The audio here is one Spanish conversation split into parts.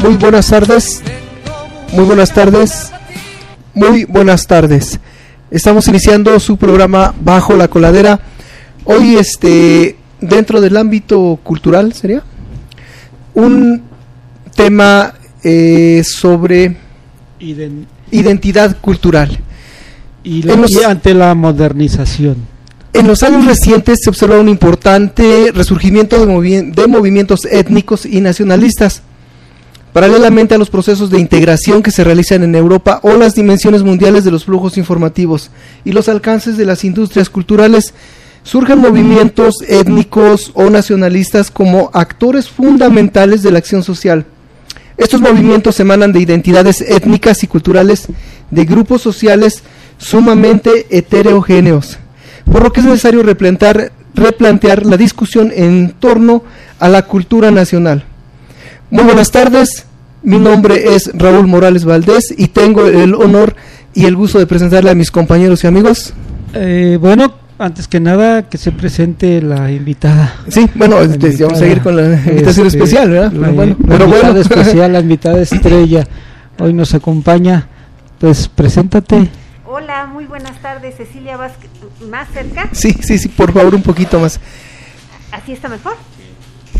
Muy buenas tardes. Muy buenas tardes. Muy buenas tardes. Estamos iniciando su programa Bajo la Coladera. Hoy, este, dentro del ámbito cultural, ¿sería? Un tema eh, sobre identidad cultural. Y, ante la modernización. En los años recientes se observa un importante resurgimiento de, de movimientos étnicos y nacionalistas paralelamente a los procesos de integración que se realizan en Europa o las dimensiones mundiales de los flujos informativos y los alcances de las industrias culturales, surgen movimientos étnicos o nacionalistas como actores fundamentales de la acción social. Estos movimientos emanan de identidades étnicas y culturales de grupos sociales sumamente heterogéneos, por lo que es necesario replantear, replantear la discusión en torno a la cultura nacional. Muy buenas tardes, mi nombre es Raúl Morales Valdés y tengo el honor y el gusto de presentarle a mis compañeros y amigos. Eh, bueno, antes que nada, que se presente la invitada. Sí, bueno, este, vamos a seguir con la invitación este, especial, ¿verdad? pero bueno, pero invitada especial, la invitada estrella, hoy nos acompaña. Pues preséntate. Hola, muy buenas tardes, Cecilia Vázquez. ¿Más cerca? Sí, sí, sí, por favor, un poquito más. ¿Así está mejor?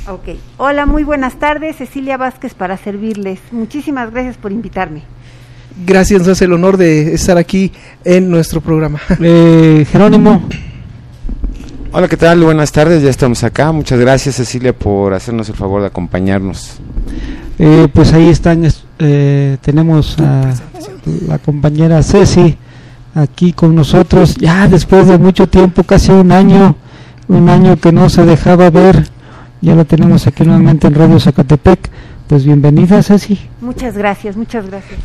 Ok. Hola, muy buenas tardes. Cecilia Vázquez para servirles. Muchísimas gracias por invitarme. Gracias, nos hace el honor de estar aquí en nuestro programa. Eh, Jerónimo. Hola, ¿qué tal? Buenas tardes, ya estamos acá. Muchas gracias, Cecilia, por hacernos el favor de acompañarnos. Eh, pues ahí están, eh, tenemos a la compañera Ceci aquí con nosotros, ya después de mucho tiempo, casi un año, un año que no se dejaba ver ya la tenemos aquí nuevamente en Radio Zacatepec. Pues bienvenida, Ceci. Muchas gracias, muchas gracias.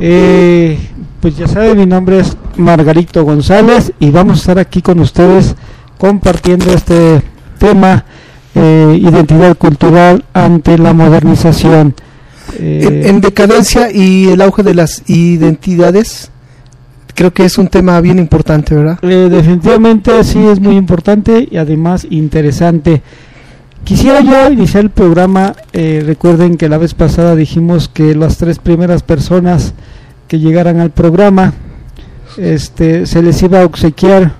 Eh, pues ya sabe, mi nombre es Margarito González y vamos a estar aquí con ustedes compartiendo este tema, eh, identidad cultural ante la modernización. Eh, en, decadencia y el auge de las identidades, creo que es un tema bien importante, ¿verdad? definitivamente sí es muy importante y además interesante. Quisiera yo iniciar el programa, eh, recuerden que la vez pasada dijimos que las tres primeras personas que llegaran al programa, este, se les iba a obsequiar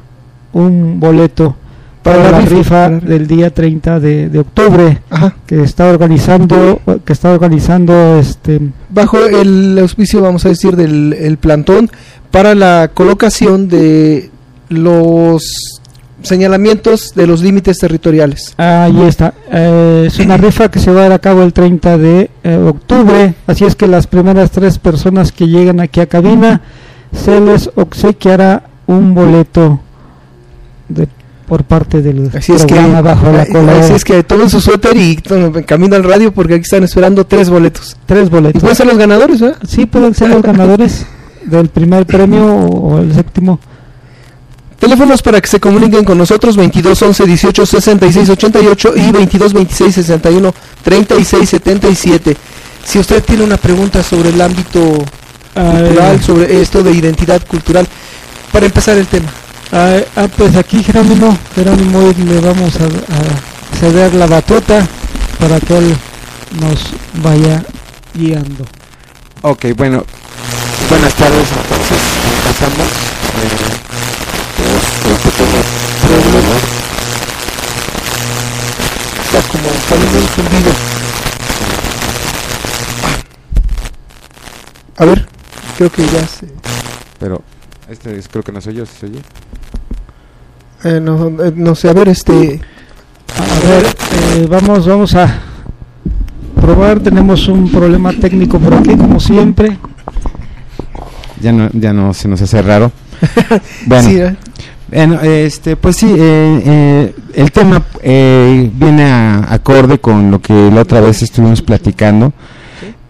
un boleto para, la, rifa, del día 30 de, octubre que está organizando que está organizando este bajo el auspicio vamos a decir del el plantón para la colocación de los señalamientos de los límites territoriales. Ahí está. Eh, es una rifa que se va a dar a cabo el 30 de eh, octubre. Así es que las primeras tres personas que llegan aquí a cabina se les obsequiará un boleto de, por parte del así es que, bajo la cola. Así es que tomen su suéter y camino al radio porque aquí están esperando tres boletos. Tres boletos. pueden ser los ganadores, ¿eh? Sí, pueden ser los ganadores del primer premio o el séptimo. Teléfonos para que se comuniquen con nosotros 22 11 18 66 88 y 22 26 61 36 77. Si usted tiene una pregunta sobre el ámbito cultural, sobre esto de identidad cultural, para empezar el tema. Ah, ah pues aquí Jerónimo, Jerónimo le vamos a, a, ceder la batuta para que él nos vaya guiando. Ok, bueno, buenas tardes entonces, empezamos. Eh, a ver, creo que ya se... Pero, este es, creo que no soy yo, ¿se oye? Eh, no, eh, no sé, a ver, este... A ver, eh, vamos, vamos a probar, tenemos un problema técnico por aquí, como siempre. Ya no, ya no se nos hace raro. bueno, sí. Bueno, este, pues sí, eh, eh, el tema eh, viene a acorde con lo que la otra vez estuvimos platicando,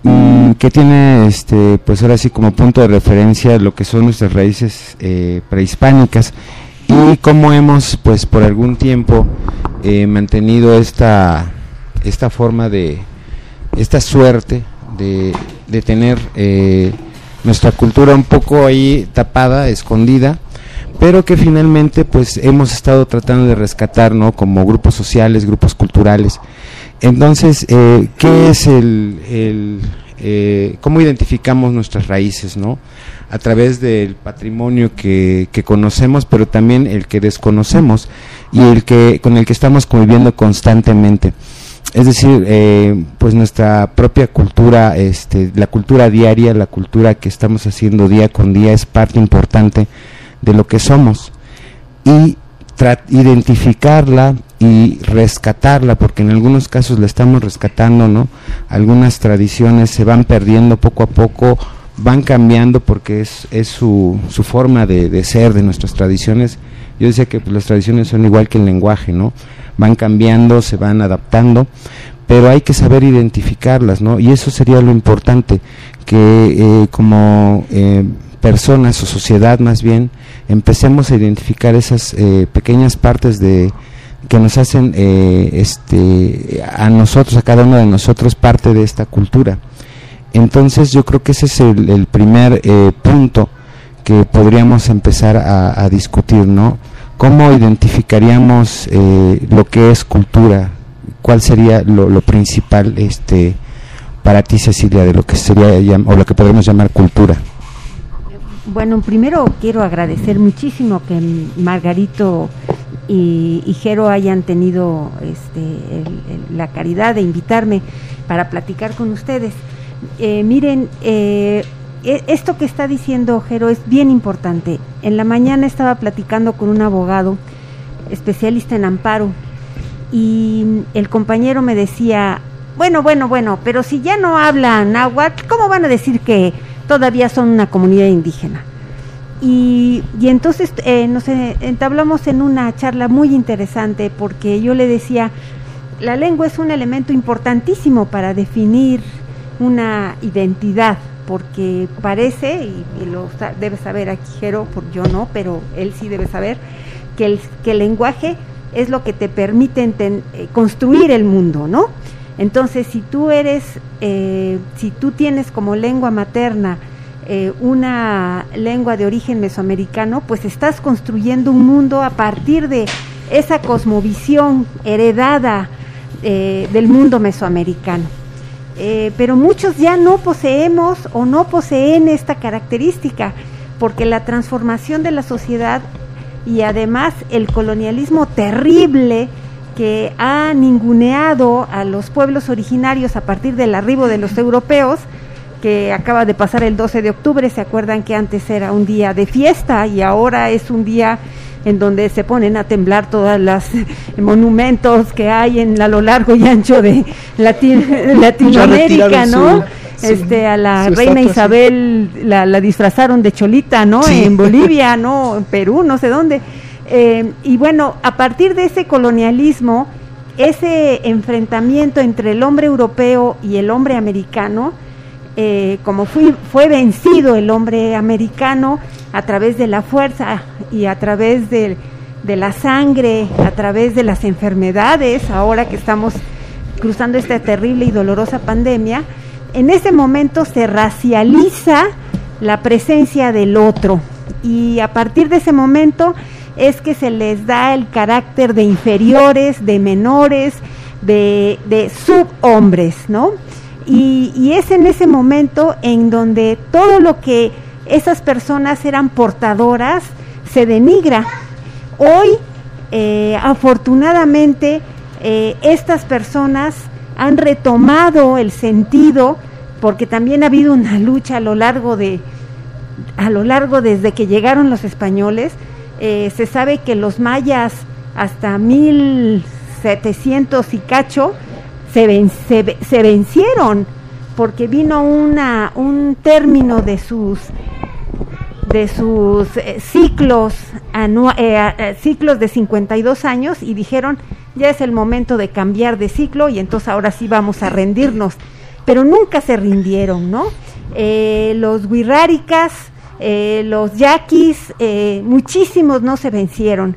mm, que tiene, este, pues ahora sí como punto de referencia lo que son nuestras raíces prehispánicas y cómo hemos, pues por algún tiempo mantenido esta, esta forma de, esta suerte de, de tener nuestra cultura un poco ahí tapada, escondida pero que finalmente pues hemos estado tratando de rescatar, ¿no? Como grupos sociales, grupos culturales. Entonces, eh, ¿qué es el, el eh, cómo identificamos nuestras raíces, ¿no? A través del patrimonio que, que conocemos, pero también el que desconocemos y el que con el que estamos conviviendo constantemente es decir, eh, pues nuestra propia cultura, este, la cultura diaria, la cultura que estamos haciendo día con día es parte importante de lo que somos y identificarla y rescatarla, porque en algunos casos la estamos rescatando, ¿no? Algunas tradiciones se van perdiendo poco a poco, van cambiando porque es, es su, su forma de, de ser de nuestras tradiciones. Yo decía que pues, las tradiciones son igual que el lenguaje, ¿no? van cambiando, se van adaptando, pero hay que saber identificarlas, ¿no? Y eso sería lo importante, que eh, como eh, personas o sociedad más bien, empecemos a identificar esas eh, pequeñas partes de que nos hacen este a nosotros, a cada uno de nosotros parte de esta cultura. Entonces yo creo que ese es el, primer punto que podríamos empezar a, discutir, ¿no? ¿Cómo identificaríamos eh, lo que es cultura? ¿Cuál sería lo, principal este, para ti, Cecilia, de lo que sería o lo que podemos llamar cultura? Bueno, primero quiero agradecer muchísimo que Margarito y, Jero hayan tenido este, la caridad de invitarme para platicar con ustedes. Eh, miren, eh, e, esto que está diciendo Jero es bien importante. En la mañana estaba platicando con un abogado especialista en amparo y el compañero me decía, bueno, bueno, bueno, pero si ya no hablan náhuatl, ¿cómo van a decir que todavía son una comunidad indígena? Y, y entonces eh, nos entablamos en una charla muy interesante porque yo le decía, la lengua es un elemento importantísimo para definir una identidad porque parece, y, lo debe saber aquí Jero, por yo no, pero él sí debe saber, que el, que el lenguaje es lo que te permite eh, construir el mundo, ¿no? Entonces, si tú eres, eh, si tú tienes como lengua materna eh, una lengua de origen mesoamericano, pues estás construyendo un mundo a partir de esa cosmovisión heredada del mundo mesoamericano. Eh, pero muchos ya no poseemos o no poseen esta característica, porque la transformación de la sociedad y además el colonialismo terrible que ha ninguneado a los pueblos originarios a partir del arribo de los europeos, que acaba de pasar el 12 de octubre, se acuerdan que antes era un día de fiesta y ahora es un día en donde se ponen a temblar todos los monumentos que hay en a lo largo y ancho de Latinoamérica, ¿no? este a la reina Isabel la, disfrazaron de cholita, ¿no? En Bolivia, ¿no? En Perú, no sé dónde. Eh, y bueno, a partir de ese colonialismo, ese enfrentamiento entre el hombre europeo y el hombre americano, eh, como fue vencido el hombre americano a través de la fuerza y a través de, la sangre, a través de las enfermedades, ahora que estamos cruzando esta terrible y dolorosa pandemia, en ese momento se racializa la presencia del otro. Y a partir de ese momento es que se les da el carácter de inferiores, de menores, de, de subhombres, ¿no? Y, es en ese momento en donde todo lo que esas personas eran portadoras se denigra. Hoy, eh, afortunadamente, eh, estas personas han retomado el sentido, porque también ha habido una lucha a lo largo de, a lo largo desde que llegaron los españoles. Eh, se sabe que los mayas hasta 1700 y cacho se, vencieron porque vino una, un término de sus de sus eh, ciclos eh, eh, ciclos de 52 años y dijeron ya es el momento de cambiar de ciclo y entonces ahora sí vamos a rendirnos pero nunca se rindieron no los wirráricas los yaquis muchísimos no se vencieron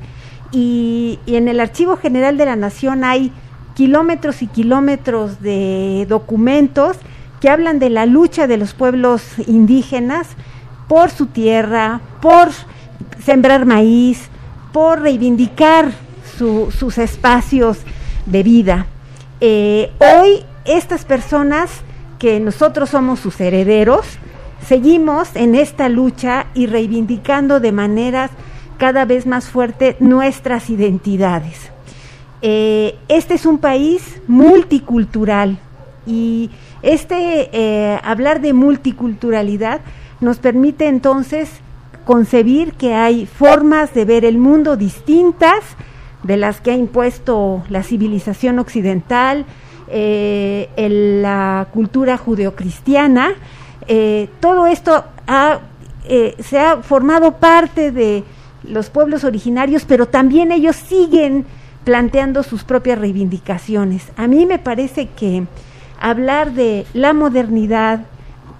y, y en el archivo general de la nación hay kilómetros y kilómetros de documentos que hablan de la lucha de los pueblos indígenas por su tierra, por sembrar maíz, por reivindicar sus espacios de vida. Eh, hoy estas personas que nosotros somos sus herederos, seguimos en esta lucha y reivindicando de maneras cada vez más fuertes nuestras identidades. Eh, este es un país multicultural y este eh, hablar de multiculturalidad nos permite entonces concebir que hay formas de ver el mundo distintas de las que ha impuesto la civilización occidental, eh, la cultura judeocristiana. Eh, todo esto se ha formado parte de los pueblos originarios, pero también ellos siguen planteando sus propias reivindicaciones. A mí me parece que hablar de la modernidad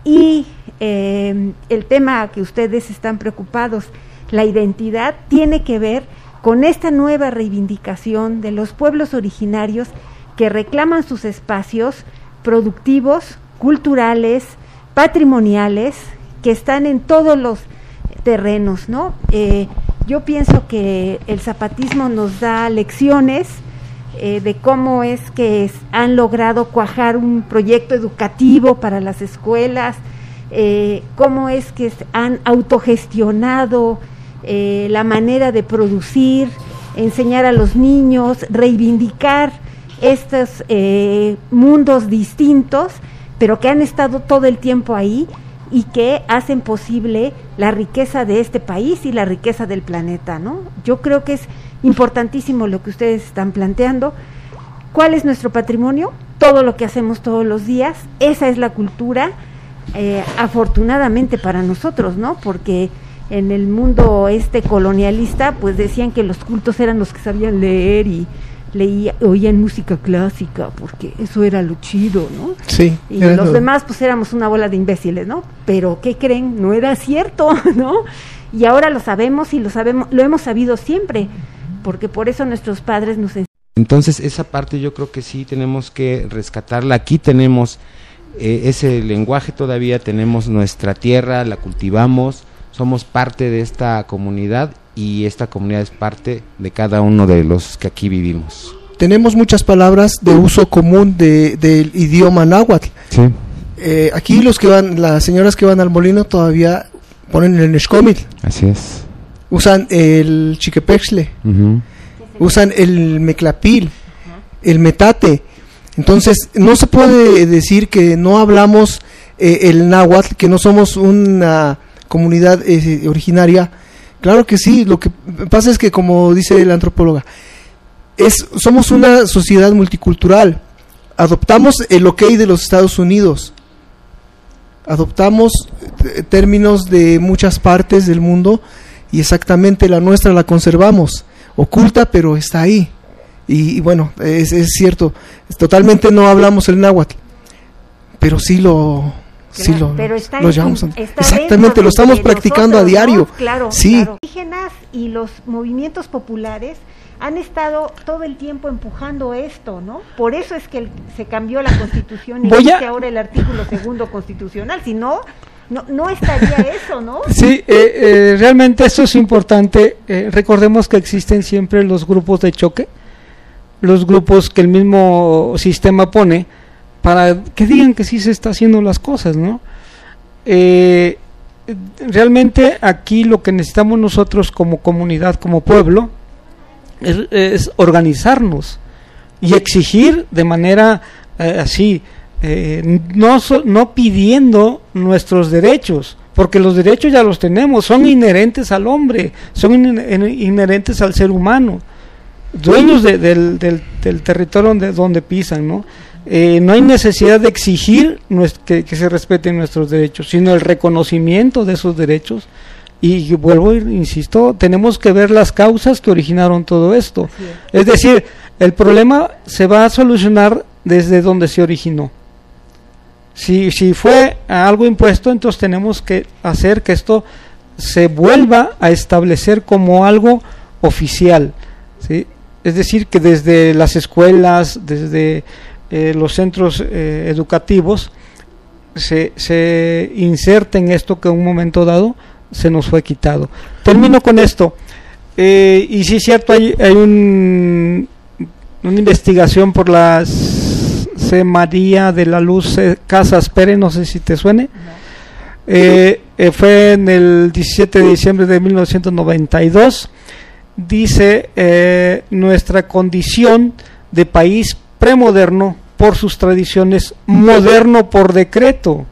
y eh, el tema que ustedes están preocupados, la identidad, tiene que ver con esta nueva reivindicación de los pueblos originarios que reclaman sus espacios productivos, culturales, patrimoniales, que están en todos los terrenos, ¿no? Eh, yo pienso que el zapatismo nos da lecciones eh, de cómo es que han logrado cuajar un proyecto educativo para las escuelas, eh, cómo es que han autogestionado la manera de producir, enseñar a los niños, reivindicar estos mundos distintos, pero que han estado todo el tiempo ahí y que hacen posible la riqueza de este país y la riqueza del planeta, ¿no? Yo creo que es importantísimo lo que ustedes están planteando. ¿Cuál es nuestro patrimonio? Todo lo que hacemos todos los días, esa es la cultura, eh, afortunadamente para nosotros, ¿no? Porque en el mundo este colonialista, pues decían que los cultos eran los que sabían leer y, leía, oían música clásica, porque eso era lo chido, ¿no? Sí. Y los demás, pues éramos una bola de imbéciles, ¿no? Pero, ¿qué creen? No era cierto, ¿no? Y ahora lo sabemos y lo sabemos, lo hemos sabido siempre, porque por eso nuestros padres nos entonces esa parte yo creo que sí tenemos que rescatarla. Aquí tenemos eh, ese lenguaje todavía, tenemos nuestra tierra, la cultivamos, somos parte de esta comunidad y esta comunidad es parte de cada uno de los que aquí vivimos. Tenemos muchas palabras de uso común del idioma náhuatl. Eh, aquí los que van, las señoras que van al molino todavía ponen el neshkomil. Así es. Usan el chiquepexle. Usan el meclapil, el metate. Entonces, no se puede decir que no hablamos eh, el náhuatl, que no somos una comunidad eh, originaria Claro que sí, lo que pasa es que como dice la antropóloga, es, somos una sociedad multicultural. Adoptamos el ok de los Estados Unidos. Adoptamos eh, términos de muchas partes del mundo y exactamente la nuestra la conservamos. Oculta, pero está ahí. Y, bueno, es, es, cierto, totalmente no hablamos el náhuatl, pero sí lo, sí lo, pero está exactamente lo estamos practicando a diario claro sí Los indígenas y los movimientos populares han estado todo el tiempo empujando esto, ¿no? Por eso es que se cambió la constitución y existe ahora el artículo segundo constitucional, si no, no, estaría eso, ¿no? Sí, eh, eh, realmente eso es importante. Eh, recordemos que existen siempre los grupos de choque, los grupos que el mismo sistema pone, para que digan que sí se está haciendo las cosas, ¿no? Eh, realmente aquí lo que necesitamos nosotros como comunidad, como pueblo, es, organizarnos y exigir de manera eh, así, eh, no, no pidiendo nuestros derechos, porque los derechos ya los tenemos, son inherentes al hombre, son inherentes al ser humano, dueños del, del, territorio donde, donde pisan, ¿no? Eh, no hay necesidad de exigir que, se respeten nuestros derechos, sino el reconocimiento de esos derechos. Y vuelvo, insisto, tenemos que ver las causas que originaron todo esto. Es. decir, el problema se va a solucionar desde donde se originó. Si, si fue algo impuesto, entonces tenemos que hacer que esto se vuelva a establecer como algo oficial. ¿sí? Es decir, que desde las escuelas, desde eh, los centros eh, educativos se, se inserten esto que en un momento dado se nos fue quitado. Termino con esto. Eh, y sí es cierto, hay, hay un, una investigación por la C. María de la Luz Casas Pérez, no sé si te suene. Eh, fue en el 17 de diciembre de 1992. Dice nuestra condición de país premoderno por sus tradiciones, moderno por decreto.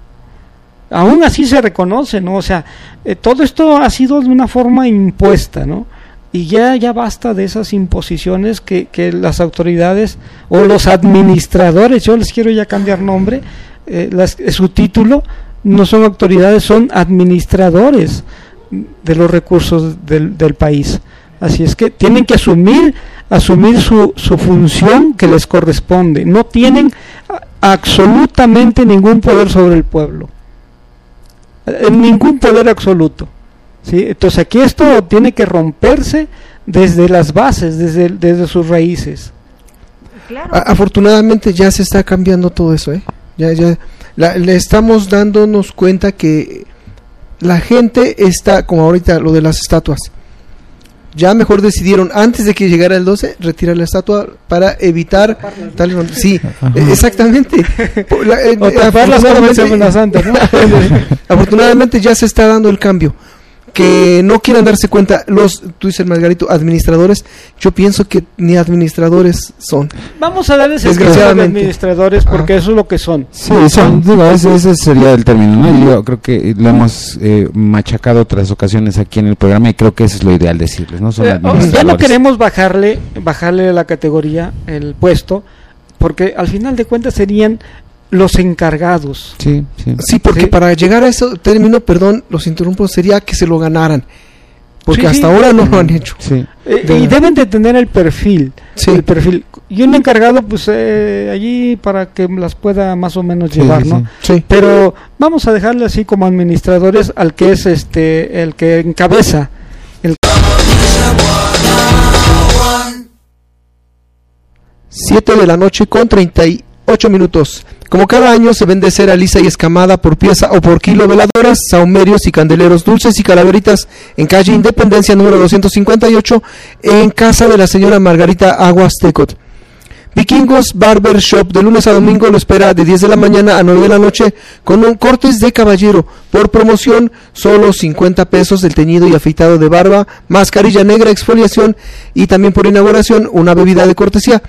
Aún así se reconoce, ¿no? O sea, todo esto ha sido de una forma impuesta, ¿no? y ya, ya basta de esas imposiciones que, que las autoridades o los administradores, yo les quiero ya cambiar nombre, eh, su título, no son autoridades, son administradores de los recursos del, del país. Así es que tienen que asumir, asumir su, su función que les corresponde. No tienen absolutamente ningún poder sobre el pueblo. Eh, ningún poder absoluto. ¿sí? Entonces aquí esto tiene que romperse desde las bases, desde, desde sus raíces. Afortunadamente ya se está cambiando todo eso, ¿eh? Ya, ya le estamos dándonos cuenta que la gente está, como ahorita lo de las estatuas, ya mejor decidieron antes de que llegara el 12 retirar la estatua para evitar tal sí exactamente. Afortunadamente ya se está dando el cambio que no quieran darse cuenta los, tú dices Margarito, administradores, yo pienso que ni administradores son. Vamos a darles desgraciadamente administradores porque eso es lo que son. Sí, son, digo, ese, sería el término, ¿no? Yo creo que lo hemos eh, machacado otras ocasiones aquí en el programa y creo que eso es lo ideal decirles, ¿no? Son eh, ya no queremos bajarle, bajarle la categoría, el puesto, porque al final de cuentas serían los encargados. Sí, sí. porque para llegar a ese término, perdón, los interrumpo, sería que se lo ganaran. Porque hasta ahora no lo han hecho. Eh, y deben de tener el perfil. El perfil. Y un encargado, pues eh, allí para que las pueda más o menos llevar, ¿no? Pero vamos a dejarle así como administradores al que es este, el que encabeza. El... Siete de la noche con 38 minutos. Como cada año se vende cera lisa y escamada por pieza o por kilo veladoras, saumerios y candeleros dulces y calaveritas en calle Independencia número 258 en casa de la señora Margarita Aguas Tecot. Vikingos Barber Shop de lunes a domingo lo espera de 10 de la mañana a 9 de la noche con un cortes de caballero por promoción solo 50 pesos del teñido y afeitado de barba, mascarilla negra, exfoliación y también por inauguración una bebida de cortesía.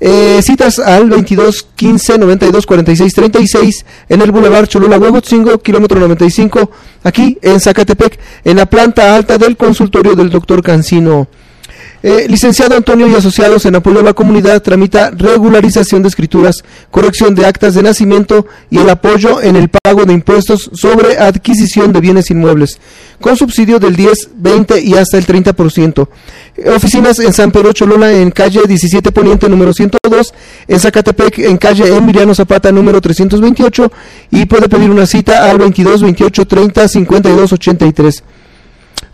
Eh, citas al 22 15 92 46 36 en el Boulevard Cholula Huejotzingo, kilómetro 95, aquí en Zacatepec, en la planta alta del consultorio del doctor Cancino. Eh, licenciado Antonio y asociados en apoyo a la comunidad tramita regularización de escrituras, corrección de actas de nacimiento y el apoyo en el pago de impuestos sobre adquisición de bienes inmuebles, con subsidio del 10, 20 y hasta el 30%. Eh, oficinas en San Pedro Cholula en calle 17 Poniente número 102, en Zacatepec en calle Emiliano Zapata número 328 y puede pedir una cita al 22 28 30 52 83.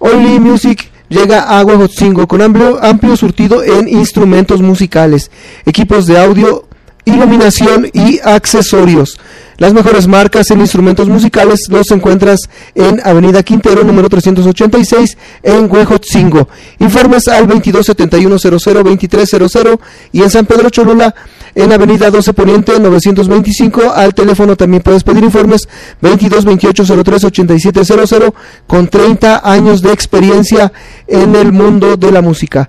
Only Music llega Agua Hotzingo con amplio, amplio surtido en instrumentos musicales, equipos de audio, iluminación y accesorios. Las mejores marcas en instrumentos musicales los encuentras en Avenida Quintero, número 386, en Huejotzingo. Informes al 2271002300 y en San Pedro Cholula, en Avenida 12 Poniente, 925. Al teléfono también puedes pedir informes 2228038700 con 30 años de experiencia en el mundo de la música.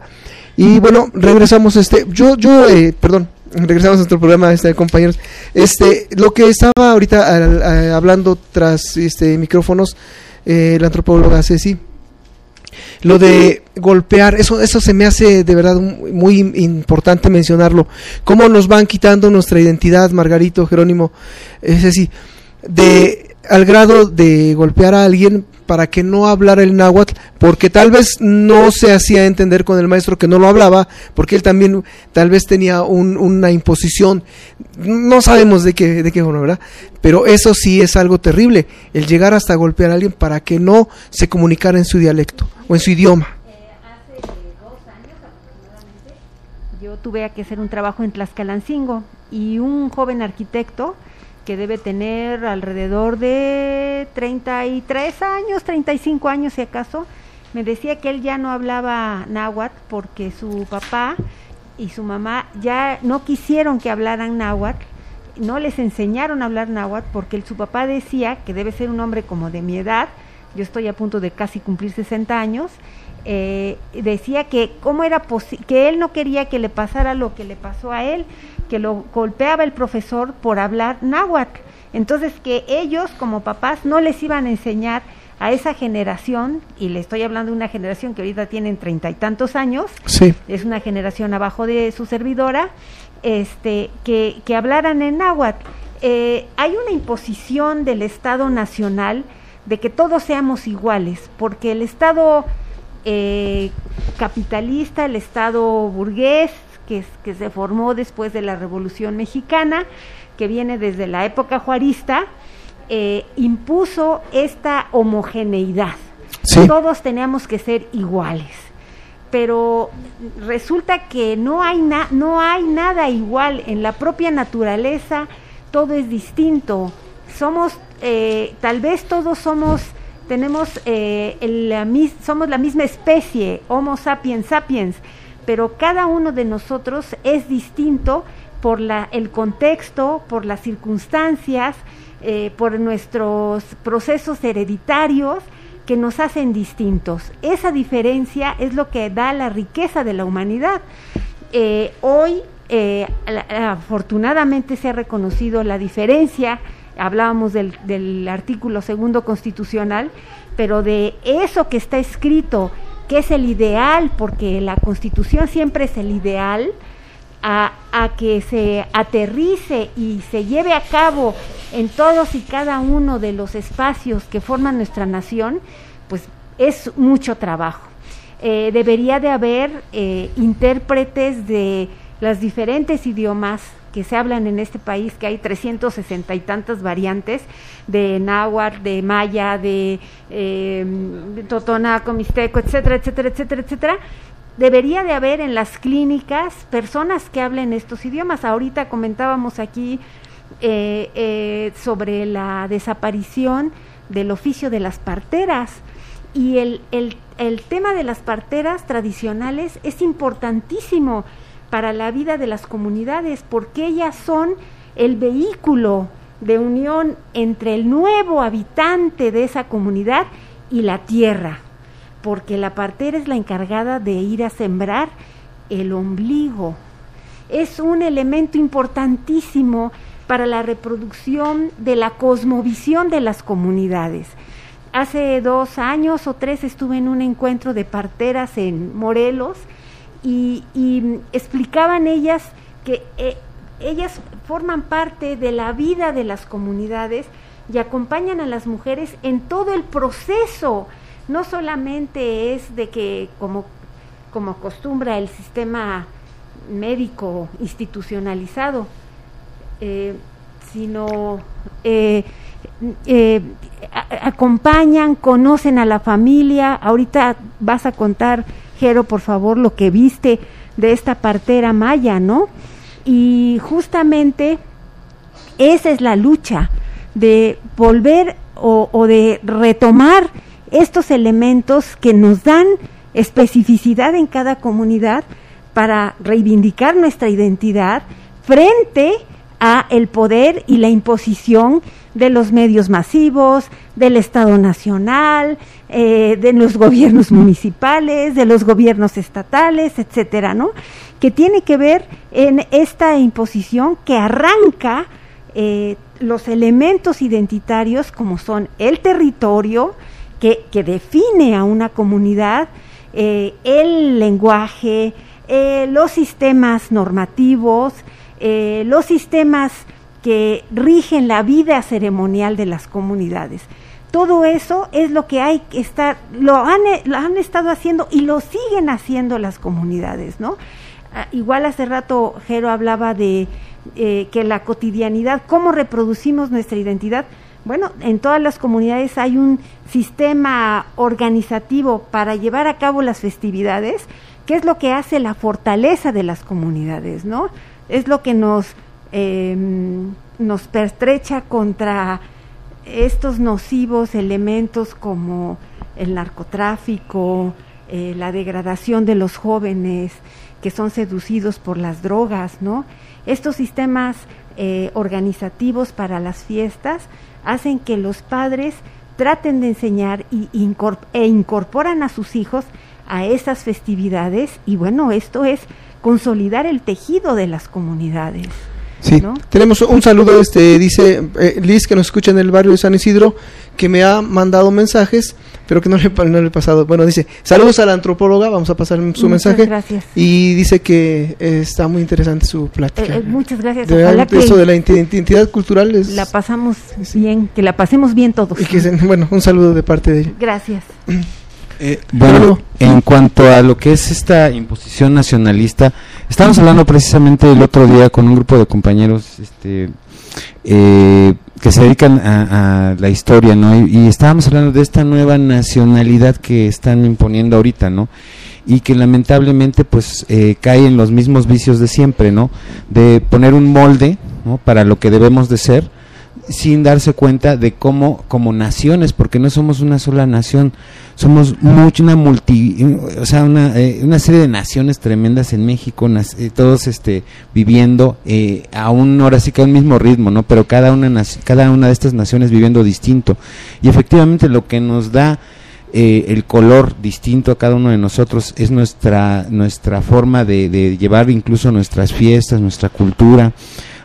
Y bueno, regresamos este, yo, yo, eh, perdón, regresamos a nuestro programa, este, compañeros. Este, lo que estaba ahorita hablando tras este micrófonos, eh, la antropóloga Ceci, lo de golpear, eso, eso se me hace de verdad muy importante mencionarlo. Cómo nos van quitando nuestra identidad, Margarito, Jerónimo, es decir, de al grado de golpear a alguien para que no hablara el náhuatl, porque tal vez no se hacía entender con el maestro que no lo hablaba, porque él también tal vez tenía una imposición, no sabemos de qué, de qué forma, ¿verdad? Pero eso sí es algo terrible, el llegar hasta golpear a alguien para que no se comunicara en su dialecto o en su idioma. yo tuve que hacer un trabajo en Tlaxcalancingo y un joven arquitecto que debe tener alrededor de 33 años, 35 años si acaso, me decía que él ya no hablaba náhuatl porque su papá y su mamá ya no quisieron que hablaran náhuatl, no les enseñaron a hablar náhuatl porque su papá decía que debe ser un hombre como de mi edad, yo estoy a punto de casi cumplir 60 años, eh, decía que cómo era que él no quería que le pasara lo que le pasó a él, que lo golpeaba el profesor por hablar náhuatl. Entonces que ellos como papás no les iban a enseñar a esa generación, y le estoy hablando de una generación que ahorita tienen treinta y tantos años, es una generación abajo de su servidora, este, que, que hablaran en náhuatl. Eh, hay una imposición del Estado Nacional de que todos seamos iguales, porque el Estado eh, capitalista, el Estado burgués, que, que se formó después de la Revolución Mexicana, que viene desde la época juarista, eh, impuso esta homogeneidad. Todos teníamos que ser iguales. Pero resulta que no hay, no hay nada igual en la propia naturaleza, todo es distinto. Somos, eh, tal vez todos somos, tenemos, eh, la, somos la misma especie, Homo sapiens sapiens, pero cada uno de nosotros es distinto por el contexto, por las circunstancias, eh, por nuestros procesos hereditarios que nos hacen distintos. Esa diferencia es lo que da la riqueza de la humanidad. Eh, hoy, eh, afortunadamente, se ha reconocido la diferencia, hablábamos del artículo segundo constitucional, pero de eso que está escrito, que es el ideal, porque la constitución siempre es el ideal, a, que se aterrice y se lleve a cabo en todos y cada uno de los espacios que forman nuestra nación, pues es mucho trabajo. Eh, debería de haber eh, intérpretes de los diferentes idiomas que se hablan en este país, que hay 360 y tantas variantes de náhuatl, de maya, de eh, totonaco, mixteco, etcétera, etcétera, etcétera, etcétera, debería de haber en las clínicas personas que hablen estos idiomas. Ahorita comentábamos aquí eh, eh, sobre la desaparición del oficio de las parteras. Y el, el, el tema de las parteras tradicionales es importantísimo para la vida de las comunidades porque ellas son el vehículo de unión entre el nuevo habitante de esa comunidad y la tierra porque la partera es la encargada de ir a sembrar el ombligo. Es un elemento importantísimo para la reproducción de la cosmovisión de las comunidades. Hace dos años o tres estuve en un encuentro de parteras en Morelos y, explicaban ellas que eh, ellas forman parte de la vida de las comunidades y acompañan a las mujeres en todo el proceso no solamente es de que como, como acostumbra el sistema médico institucionalizado, eh, sino eh, eh, acompañan, conocen a la familia. Ahorita vas a contar, Jero, por favor, lo que viste de esta partera maya, ¿no? Y justamente esa es la lucha de volver o, o de retomar estos elementos que nos dan especificidad en cada comunidad para reivindicar nuestra identidad frente a el poder y la imposición de los medios masivos, del Estado Nacional, eh, de los gobiernos municipales, de los gobiernos estatales, etcétera, ¿no? Que tiene que ver en esta imposición que arranca eh, los elementos identitarios como son el territorio, que, define a una comunidad, eh, el lenguaje, los sistemas normativos, los sistemas que rigen la vida ceremonial de las comunidades. Todo eso es lo que hay que estar, lo han, han estado haciendo y lo siguen haciendo las comunidades, ¿no? Ah, igual hace rato Jero hablaba de que la cotidianidad, cómo reproducimos nuestra identidad, bueno, en todas las comunidades hay un sistema organizativo para llevar a cabo las festividades, que es lo que hace la fortaleza de las comunidades, ¿no? Es lo que nos em, nos pertrecha contra estos nocivos elementos como el narcotráfico, eh, la degradación de los jóvenes que son seducidos por las drogas, ¿no? Estos sistemas eh, organizativos para las fiestas hacen que los padres traten de enseñar y e incorporan a sus hijos a esas festividades y bueno, esto es consolidar el tejido de las comunidades. Sí, tenemos un saludo, este dice eh, Liz que nos escucha en el barrio de San Isidro, que me ha mandado mensajes, pero que no le, no le he pasado. Bueno, dice, saludos a la antropóloga, vamos a pasar su mensaje. Gracias. Y dice que está muy interesante su plática. Eh, eh, muchas gracias. De, eso de la identidad cultural es... La pasamos bien, que la pasemos bien todos. Y que, bueno, un saludo de parte de ella. Gracias. Eh, bueno, en cuanto a lo que es esta imposición nacionalista, estamos hablando precisamente el otro día con un grupo de compañeros este, eh, que se dedican a, la historia, ¿no? Y, estábamos hablando de esta nueva nacionalidad que están imponiendo ahorita, ¿no? Y que lamentablemente pues eh, cae en los mismos vicios de siempre, ¿no? De poner un molde, ¿no? Para lo que debemos de ser, sin darse cuenta de cómo como naciones, porque no somos una sola nación, somos mucho una multi, o sea, una, eh, una serie de naciones tremendas en México, eh, todos este viviendo eh, a un ahora sí que a mismo ritmo, ¿no? Pero cada una cada una de estas naciones viviendo distinto y efectivamente lo que nos da el color distinto a cada uno de nosotros es nuestra nuestra forma de llevar incluso nuestras fiestas, nuestra cultura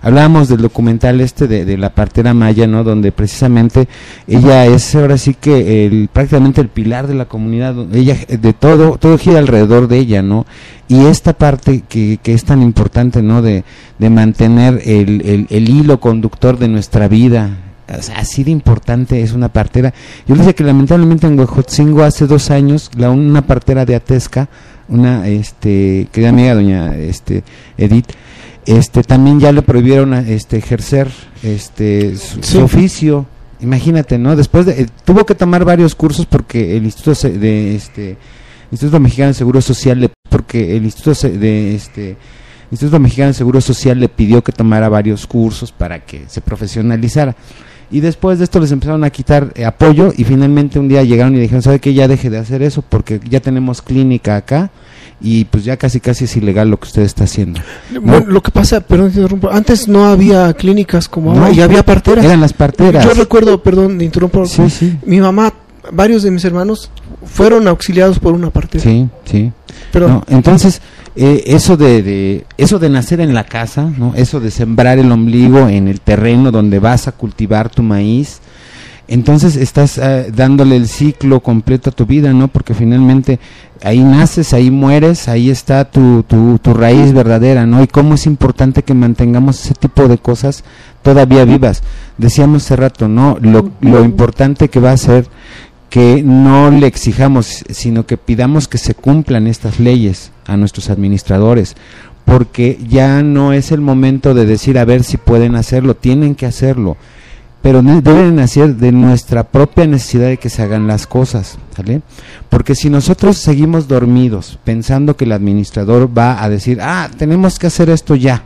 Hablábamos del documental este de, la partera maya, ¿no? Donde precisamente ella es ahora sí que el, prácticamente el pilar de la comunidad, ella de todo, todo gira alrededor de ella, ¿no? Y esta parte que, que es tan importante, ¿no? De, de mantener el, el, hilo conductor de nuestra vida, o sea, así de importante es una partera. Yo le decía que lamentablemente en Huejotzingo hace dos años, la, una partera de Atesca, una este, querida amiga doña este, Edith, este también ya le prohibieron este ejercer este su, oficio. Imagínate no después de eh, tuvo que tomar varios cursos porque el instituto de este instituto mexicano de seguro social le porque el instituto de este instituto mexicano de seguro social le pidió que tomara varios cursos para que se profesionalizara. Y después de esto les empezaron a quitar eh, apoyo y finalmente un día llegaron y dijeron sabe que ya deje de hacer eso porque ya tenemos clínica acá y pues ya casi casi es ilegal lo que usted está haciendo. Bueno, lo que pasa, perdón, antes no había clínicas como ahora y había parteras. Eran las parteras. Yo recuerdo, perdón, interrumpo. Sí, sí. Mi mamá, varios de mis hermanos fueron auxiliados por una partera. Sí, sí. Pero entonces eh, eso de, de, eso de nacer en la casa, ¿no? Eso de sembrar el ombligo en el terreno donde vas a cultivar tu maíz, entonces estás eh, dándole el ciclo completo a tu vida, ¿no? Porque finalmente ahí naces, ahí mueres, ahí está tu, tu, tu, raíz verdadera, ¿no? Y cómo es importante que mantengamos ese tipo de cosas todavía vivas. Decíamos hace rato, ¿no? Lo, lo importante que va a ser que no le exijamos, sino que pidamos que se cumplan estas leyes a nuestros administradores, porque ya no es el momento de decir a ver si pueden hacerlo, tienen que hacerlo pero deben nacer de nuestra propia necesidad de que se hagan las cosas, ¿sale? Porque si nosotros seguimos dormidos pensando que el administrador va a decir, ah, tenemos que hacer esto ya,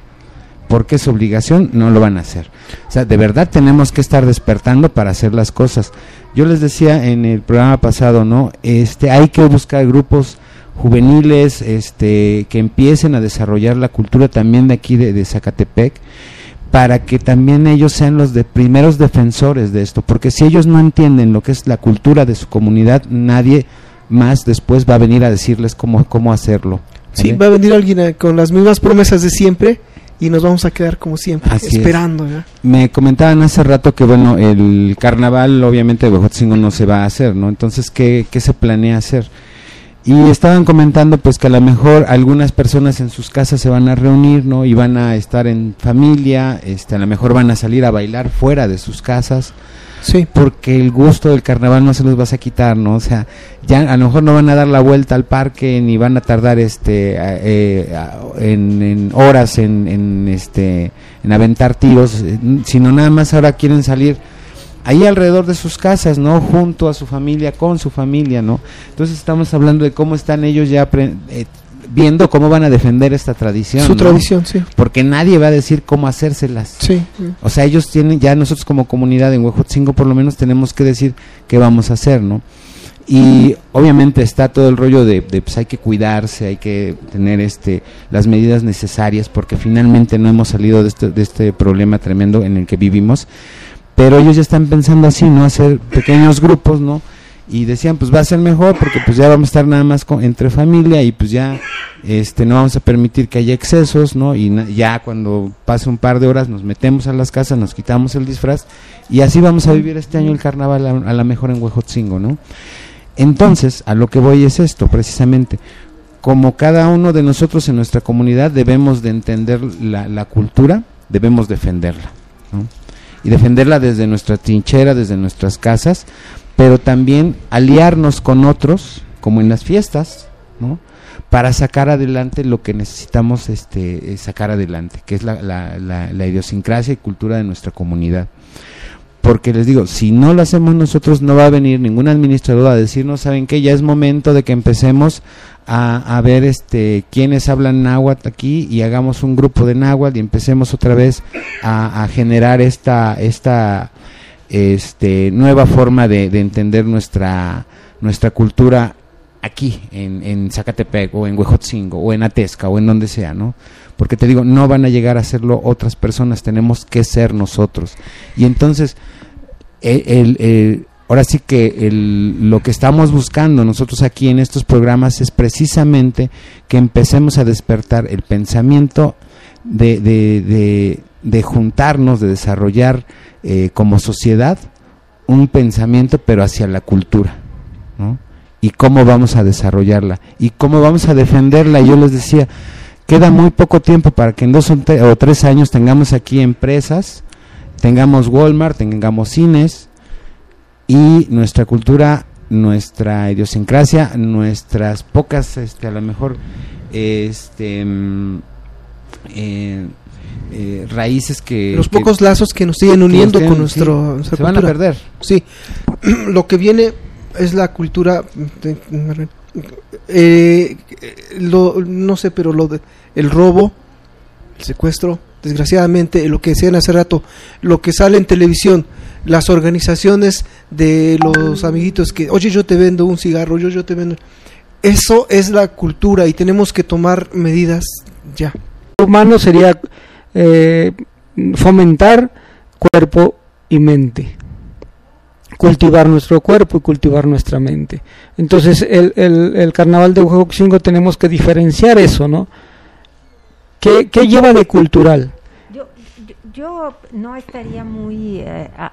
porque es obligación, no lo van a hacer. O sea, de verdad tenemos que estar despertando para hacer las cosas. Yo les decía en el programa pasado, ¿no? Este, hay que buscar grupos juveniles, este, que empiecen a desarrollar la cultura también de aquí de, de Zacatepec para que también ellos sean los de primeros defensores de esto, porque si ellos no entienden lo que es la cultura de su comunidad, nadie más después va a venir a decirles cómo, cómo hacerlo. Sí, va a venir alguien con las mismas promesas de siempre y nos vamos a quedar como siempre, esperando. Me comentaban hace rato que, bueno, el carnaval obviamente de Bojotzingo no se va a hacer, ¿no? Entonces, ¿qué, qué se planea hacer? Y estaban comentando pues que a lo mejor algunas personas en sus casas se van a reunir, ¿no? Y van a estar en familia, este, a lo mejor van a salir a bailar fuera de sus casas. Sí. Porque el gusto del carnaval no se los vas a quitar, ¿no? O sea, ya a lo mejor no van a dar la vuelta al parque ni van a tardar este eh, en, en, horas en, en este en aventar tiros, eh, sino nada más ahora quieren salir ahí alrededor de sus casas, ¿no? Junto a su familia, con su familia, ¿no? Entonces estamos hablando de cómo están ellos ya eh, viendo cómo van a defender esta tradición. Su tradición, sí. Porque nadie va a decir cómo hacérselas. Sí. O sea, ellos tienen, ya nosotros como comunidad en Huejotzingo por lo menos tenemos que decir qué vamos a hacer, ¿no? Y obviamente está todo el rollo de, de, pues hay que cuidarse, hay que tener este las medidas necesarias porque finalmente no hemos salido de este, de este problema tremendo en el que vivimos. Pero ellos ya están pensando así, ¿no? Hacer pequeños grupos, ¿no? y decían pues va a ser mejor porque pues ya vamos a estar nada más con, entre familia y pues ya este no vamos a permitir que haya excesos no y ya cuando pase un par de horas nos metemos a las casas nos quitamos el disfraz y así vamos a vivir este año el carnaval a, a la mejor en Huejotzingo no entonces a lo que voy es esto precisamente como cada uno de nosotros en nuestra comunidad debemos de entender la, la cultura debemos defenderla ¿no? Y defenderla desde nuestra trinchera desde nuestras casas pero también aliarnos con otros, como en las fiestas, ¿no? para sacar adelante lo que necesitamos este, eh, sacar adelante, que es la, la, la, la, idiosincrasia y cultura de nuestra comunidad. Porque les digo, si no lo hacemos nosotros, no va a venir ningún administrador a decirnos, ¿saben qué? Ya es momento de que empecemos a, a ver este quiénes hablan náhuatl aquí y hagamos un grupo de náhuatl y empecemos otra vez a, a generar esta, esta este, nueva forma de, de, entender nuestra, nuestra cultura aquí, en, en Zacatepec, o en Huejotzingo, o en Atesca, o en donde sea, ¿no? Porque te digo, no van a llegar a hacerlo otras personas, tenemos que ser nosotros. Y entonces, el, ahora sí que el, lo que estamos buscando nosotros aquí en estos programas es precisamente que empecemos a despertar el pensamiento de, de, de, de juntarnos, de desarrollar eh, como sociedad un pensamiento pero hacia la cultura. Y cómo vamos a desarrollarla y cómo vamos a defenderla. Yo les decía, queda muy poco tiempo para que en dos o tres años tengamos aquí empresas, tengamos Walmart, tengamos cines y nuestra cultura, nuestra idiosincrasia, nuestras pocas, este, a lo mejor, este, eh, eh, raíces que los pocos lazos que nos siguen uniendo con nuestro sí, se van a perder. Sí. Lo que viene es la cultura eh, lo, no sé pero lo de el robo el secuestro desgraciadamente lo que decían hace rato lo que sale en televisión las organizaciones de los amiguitos que oye yo te vendo un cigarro yo yo te vendo eso es la cultura y tenemos que tomar medidas ya. Humano sería eh, fomentar cuerpo y mente cultivar nuestro cuerpo y cultivar nuestra mente. Entonces el, el, el carnaval de Huejotzingo tenemos que diferenciar eso no ¿Qué, qué lleva de cultural? Yo, yo no estaría muy eh, a,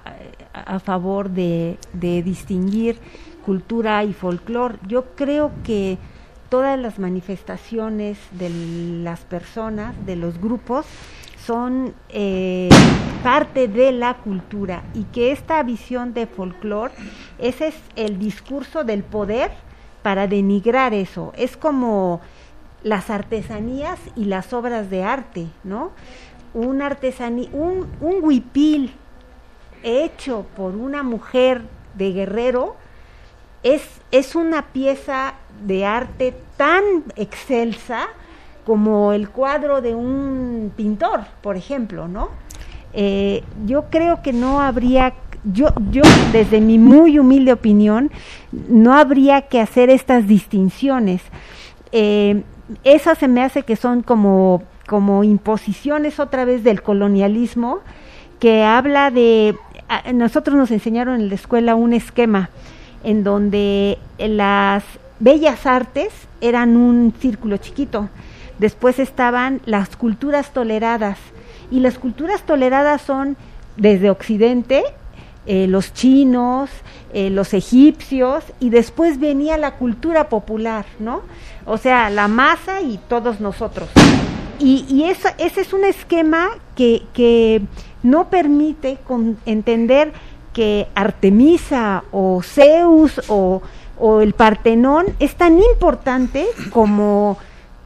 a, favor de, de distinguir cultura y folclore. Yo creo que todas las manifestaciones de las personas, de los grupos, son eh, parte de la cultura y que esta visión de folclore, ese es el discurso del poder para denigrar eso. Es como las artesanías y las obras de arte, ¿no? Un artesanía, un, un huipil hecho por una mujer de guerrero es, es una pieza de arte tan excelsa como el cuadro de un pintor, por ejemplo, ¿no? Eh, yo creo que no habría, yo, yo desde mi muy humilde opinión, no habría que hacer estas distinciones. Eh, esas se me hace que son como, como imposiciones otra vez del colonialismo, que habla de, nosotros nos enseñaron en la escuela un esquema en donde las bellas artes eran un círculo chiquito, Después estaban las culturas toleradas. Y las culturas toleradas son desde Occidente, eh, los chinos, eh, los egipcios, y después venía la cultura popular, ¿no? O sea, la masa y todos nosotros. Y, y esa, ese es un esquema que, que no permite con, entender que Artemisa o Zeus o, o el Partenón es tan importante como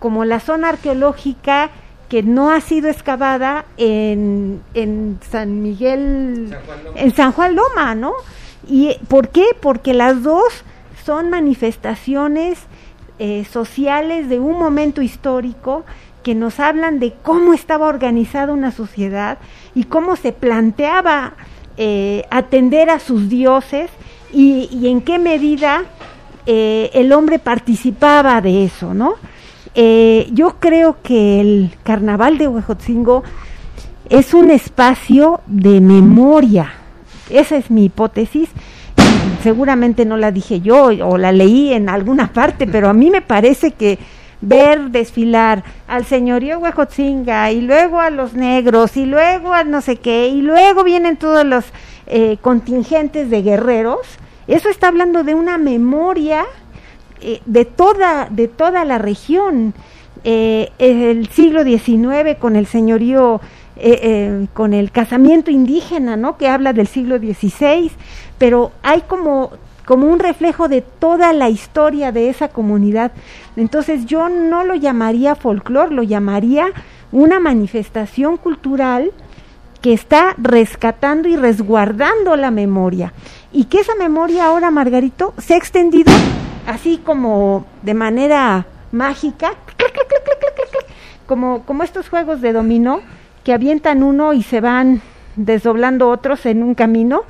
como la zona arqueológica que no ha sido excavada en, en San Miguel, San en San Juan Loma, ¿no? ¿Y por qué? Porque las dos son manifestaciones eh, sociales de un momento histórico que nos hablan de cómo estaba organizada una sociedad y cómo se planteaba eh, atender a sus dioses y, en qué medida eh, el hombre participaba de eso, ¿no? Yo creo que el carnaval de Huejotzingo es un espacio de memoria, esa es mi hipótesis, seguramente no la dije yo o la leí en alguna parte, pero a mí me parece que ver desfilar al señorío Huejotzinga y luego a los negros y luego a no sé qué y luego vienen todos los eh, contingentes de guerreros, eso está hablando de una memoria eh, de, toda, de toda la región. Eh, el siglo XIX con el señorío eh, eh, con el casamiento indígena, ¿no? Que habla del siglo XVI, pero hay como como un reflejo de toda la historia de esa comunidad. Entonces yo no lo llamaría folclore, lo llamaría una manifestación cultural que está rescatando y resguardando la memoria. Y que esa memoria ahora, Margarito, se ha extendido así como de manera mágica, como, como estos juegos de dominó, que avientan uno y se van desdoblando otros en un camino.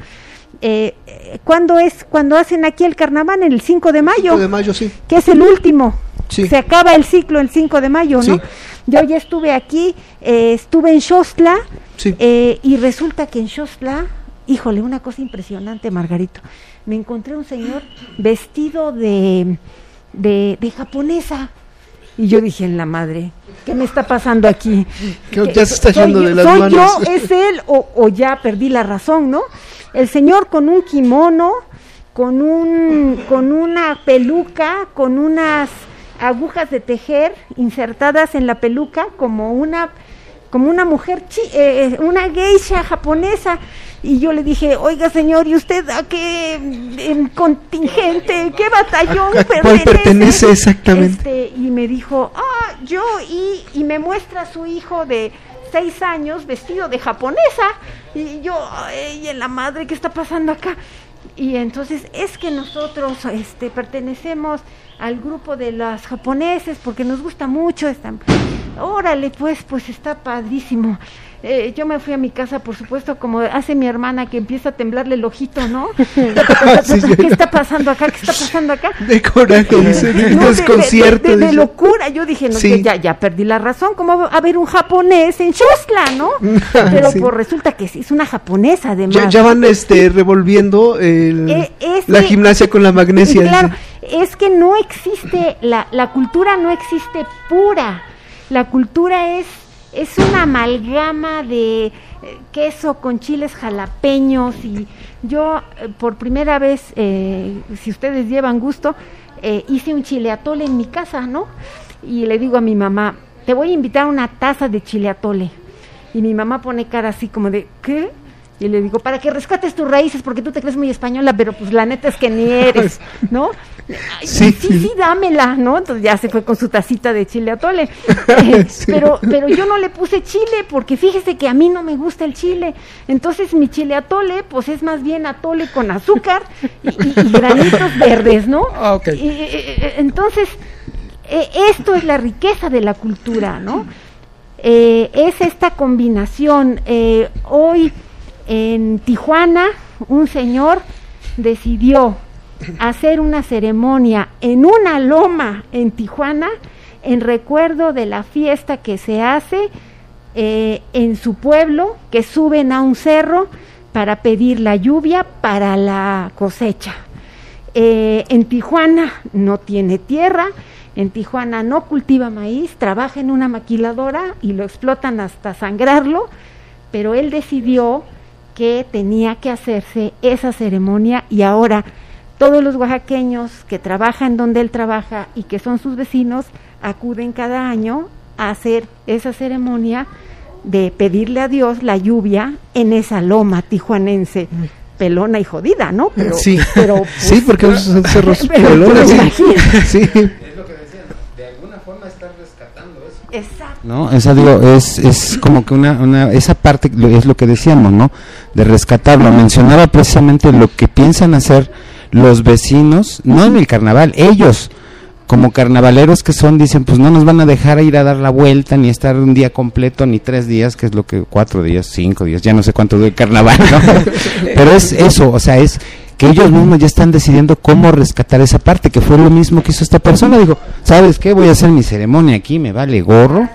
Eh, ¿Cuándo es? Cuando hacen aquí el carnaval, en el 5 de mayo. 5 de mayo, sí. Que es el último. Se acaba el ciclo el 5 de mayo, ¿no? Yo ya estuve aquí, eh, estuve en Xostla, eh, y resulta que en Xostla, híjole, una cosa impresionante, Margarito. Me encontré un señor vestido de, de, de japonesa. Y yo dije, en la madre, ¿qué me está pasando aquí? Ya se está yendo de las ¿Soy yo, es él o, ya perdí la razón, no? El señor con un kimono, con, un, con una peluca, con unas agujas de tejer insertadas en la peluca como una como una mujer, eh, una geisha japonesa. Y yo le dije, oiga señor, ¿y usted a qué contingente, qué batallón pertenece? pertenece exactamente? Este, y me dijo, ah, yo, y, y me muestra su hijo de seis años vestido de japonesa. Y yo, ay, en la madre, ¿qué está pasando acá? Y entonces es que nosotros este, pertenecemos al grupo de las japoneses porque nos gusta mucho. Esta... Órale, pues, pues está padrísimo. Eh, yo me fui a mi casa, por supuesto, como hace mi hermana que empieza a temblarle el ojito, ¿no? ¿Qué está pasando acá? ¿Qué está pasando acá? De coraje, dice, de, desconcierto. De, locura. Yo dije, no, ya, ya perdí la razón. ¿Cómo va a haber un japonés en Chusla, no? Pero pues resulta que sí, es una japonesa, además. Ya, van este, revolviendo eh, la gimnasia con la magnesia. Claro, es que no existe, la, la cultura no existe pura. La cultura es es una amalgama de eh, queso con chiles jalapeños y yo eh, por primera vez, eh, si ustedes llevan gusto, hice un chile atole en mi casa, ¿no? Y le digo a mi mamá, te voy a invitar a una taza de chile atole. Y mi mamá pone cara así como de, ¿qué? Y le digo, para que rescates tus raíces, porque tú te crees muy española, pero pues la neta es que ni eres, ¿no? Sí, sí, sí, dámela, ¿no? Entonces ya se fue con su tacita de chile atole. Eh, pero, pero yo no le puse chile, porque fíjese que a mí no me gusta el chile. Entonces mi chile atole, pues es más bien atole con azúcar y, granitos verdes, ¿no? Ah, entonces, eh, esto es la riqueza de la cultura, ¿no? Eh, es esta combinación. hoy en Tijuana un señor decidió hacer una ceremonia en una loma en Tijuana en recuerdo de la fiesta que se hace eh, en su pueblo, que suben a un cerro para pedir la lluvia para la cosecha. Eh, en Tijuana no tiene tierra, en Tijuana no cultiva maíz, trabaja en una maquiladora y lo explotan hasta sangrarlo, pero él decidió que tenía que hacerse esa ceremonia y ahora todos los oaxaqueños que trabajan donde él trabaja y que son sus vecinos acuden cada año a hacer esa ceremonia de pedirle a Dios la lluvia en esa loma tijuanense pelona y jodida, ¿no? Pero, sí, pero, sí, porque son cerros pelones. Sí. Exacto. ¿No? Esa digo, es, es como que una, una, esa parte es lo que decíamos, ¿no? De rescatarlo. Mencionaba precisamente lo que piensan hacer los vecinos, no en el carnaval, ellos, como carnavaleros que son, dicen, pues no nos van a dejar ir a dar la vuelta, ni estar un día completo, ni tres días, que es lo que, cuatro días, cinco días, ya no sé cuánto dura el carnaval, ¿no? Pero es eso, o sea, es que ellos mismos ya están decidiendo cómo rescatar esa parte, que fue lo mismo que hizo esta persona. Dijo, ¿sabes qué? Voy a hacer mi ceremonia aquí, me vale gorro.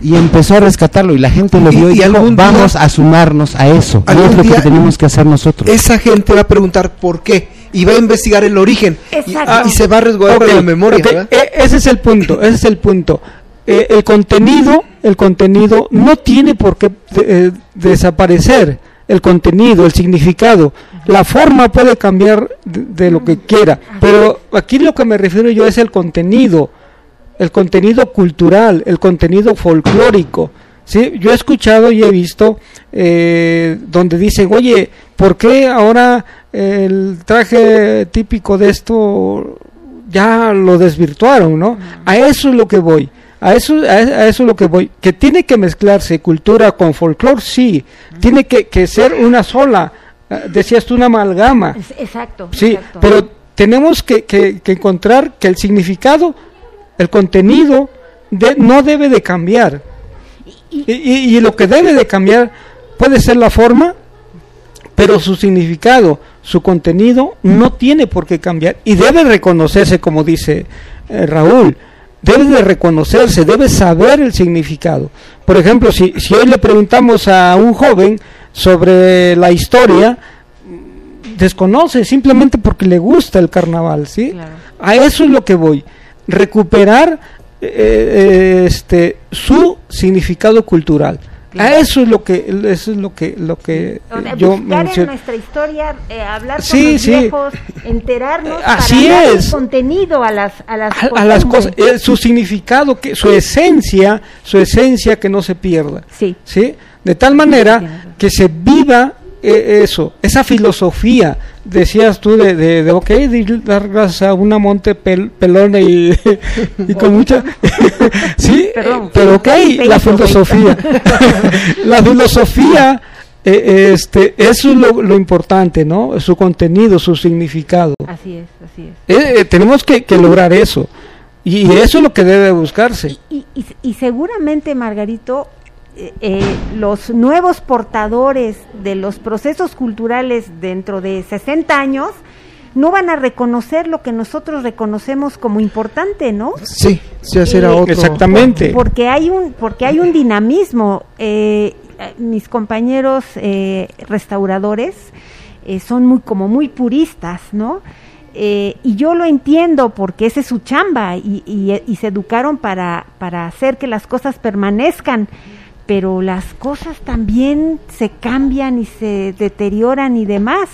Y empezó a rescatarlo y la gente lo vio y, dijo, vamos a sumarnos a eso. es lo que tenemos que hacer nosotros. Esa gente va a preguntar por qué y va a investigar el origen y, se va a resguardar la memoria. E, ese es el punto, ese es el punto. Eh, el contenido, el contenido no tiene por qué eh, desaparecer el contenido, el significado. La forma puede cambiar de, lo que quiera, pero aquí lo que me refiero yo es el contenido, el contenido cultural, el contenido folclórico. ¿Sí? Yo he escuchado y he visto eh, donde dicen, oye, ¿por qué ahora el traje típico de esto ya lo desvirtuaron? ¿no? A eso es lo que voy. A eso, a eso es lo que voy. Que tiene que mezclarse cultura con folclore, sí. Tiene que, ser una sola. Eh, decías tú una amalgama. Exacto. Sí, pero tenemos que, que, encontrar que el significado, el contenido, de, no debe de cambiar. Y, y, lo que debe de cambiar puede ser la forma, pero su significado, su contenido no tiene por qué cambiar y debe reconocerse, como dice eh, Raúl debe de reconocerse, debe saber el significado. Por ejemplo, si, si hoy le preguntamos a un joven sobre la historia, desconoce simplemente porque le gusta el carnaval, ¿sí? A eso es lo que voy, recuperar eh, este su significado cultural. A eso es lo que eso es lo que lo que yo en nuestra historia, eh, hablar con los viejos, enterarnos Así para es. contenido a las a las, a, las cosas, eh, su significado que su esencia, su esencia que no se pierda. Sí. ¿Sí? De tal manera que se viva eh, eso, esa filosofía, decías tú de, de, de ok, dar gracias a una monte pelona y, con mucha... sí, pero ok, la filosofía. la filosofía, eh, este, eso es lo, importante, ¿no? Su contenido, su significado. Así es, así es. Eh, tenemos que, lograr eso. Y, eso es lo que debe buscarse. y, y seguramente, Margarito, eh, eh, los nuevos portadores de los procesos culturales dentro de 60 años no van a reconocer lo que nosotros reconocemos como importante, ¿no? Sí, sí, hacer eh, otro. Exactamente. porque hay un, porque hay un dinamismo. mis compañeros restauradores son muy, como muy puristas, ¿no? y yo lo entiendo porque esa es su chamba y, y se educaron para, para hacer que las cosas permanezcan pero las cosas también se cambian y se deterioran y demás.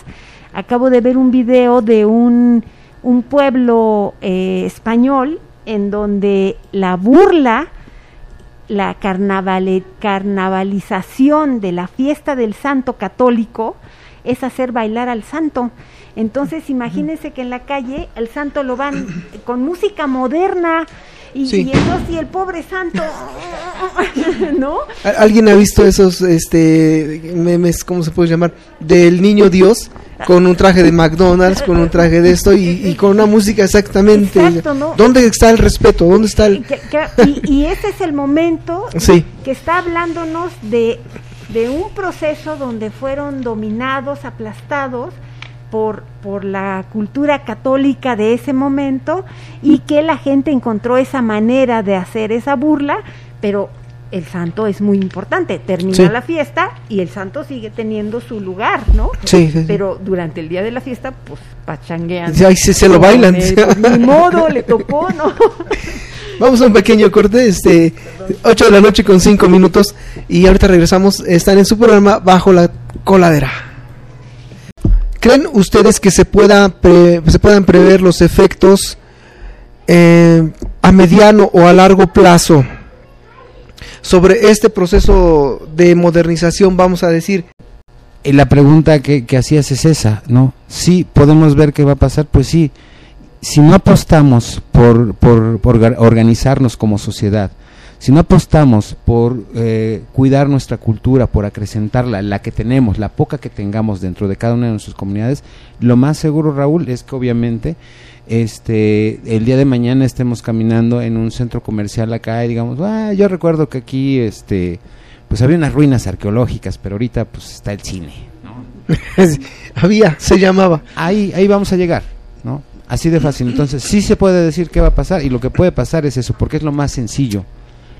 Acabo de ver un video de un, un pueblo eh, español en donde la burla, la carnavalización de la fiesta del santo católico es hacer bailar al santo. Entonces imagínense que en la calle el santo lo van con música moderna, y, entonces, el pobre santo, ¿no? ¿Alguien ha visto esos este memes, cómo se puede llamar? Del niño Dios con un traje de McDonald's, con un traje de esto y, con una música exactamente. ¿Dónde está el respeto? ¿Dónde está el.? y, ese es el momento que está hablándonos de, de un proceso donde fueron dominados, aplastados por, por la cultura católica de ese momento y que la gente encontró esa manera de hacer esa burla, pero el santo es muy importante. Termina la fiesta y el santo sigue teniendo su lugar, ¿no? Sí, Pero durante el día de la fiesta, pues pachanguean. Sí, se, se lo bailan. Pues, ni modo, le tocó, ¿no? Vamos a un pequeño corte, este, 8 de la noche con 5 minutos y ahorita regresamos. Están en su programa Bajo la Coladera. ¿Creen ustedes que se, pueda se puedan prever los efectos eh, a mediano o a largo plazo sobre este proceso de modernización, vamos a decir? Y la pregunta que, hacías es esa, ¿no? Sí, podemos ver qué va a pasar, pues sí. Si no apostamos por, por organizarnos como sociedad, si no apostamos por eh, cuidar nuestra cultura, por acrecentarla, la que tenemos, la poca que tengamos dentro de cada una de nuestras comunidades, lo más seguro, Raúl, es que obviamente este el día de mañana estemos caminando en un centro comercial acá y digamos, ah, yo recuerdo que aquí este pues había unas ruinas arqueológicas, pero ahorita pues está el cine, ¿no? había, se llamaba. Ahí ahí vamos a llegar, ¿no? Así de fácil. Entonces, sí se puede decir qué va a pasar y lo que puede pasar es eso, porque es lo más sencillo.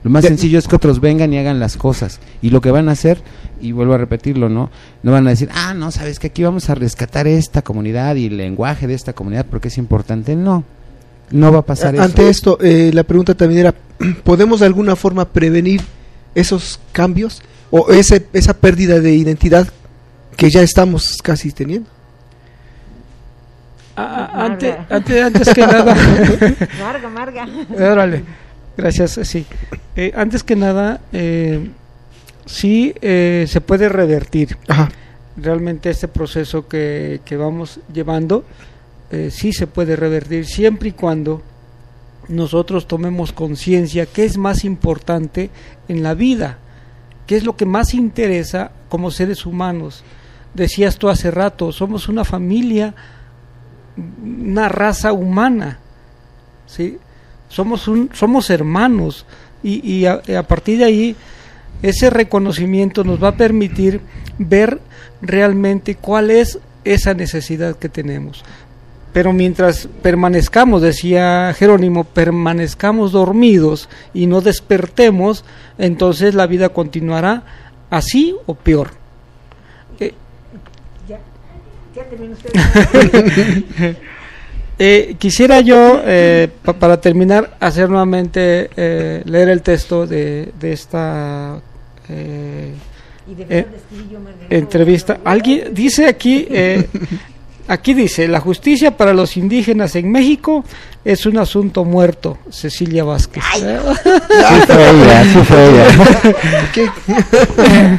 Lo más sencillo es que otros vengan y hagan las cosas. Y lo que van a hacer, y vuelvo a repetirlo, ¿no? No van a decir, ah, no, sabes que aquí vamos a rescatar esta comunidad y el lenguaje de esta comunidad porque es importante. No, no va a pasar eso. Ante esto, eh, la pregunta también era, ¿podemos de alguna forma prevenir esos cambios o ese, esa pérdida de identidad que ya estamos casi teniendo? antes, antes, que nada. Marga, Marga. Órale, gracias, sí. Eh, antes que nada, eh, sí eh, se puede revertir. Realmente este proceso que, que vamos llevando, eh, sí se puede revertir siempre y cuando nosotros tomemos conciencia qué es más importante en la vida, qué es lo que más interesa como seres humanos. Decías tú hace rato, somos una familia una raza humana, ¿sí? Somos, un, somos hermanos y, a, partir de ahí ese reconocimiento nos va a permitir ver realmente cuál es esa necesidad que tenemos. Pero mientras permanezcamos, decía Jerónimo, permanezcamos dormidos y no despertemos, entonces la vida continuará así o peor. Eh, quisiera yo, eh, para terminar, hacer nuevamente eh, leer el texto de, de esta entrevista. Alguien dice aquí, aquí dice, la justicia para los indígenas en México es un asunto muerto, Cecilia Vázquez.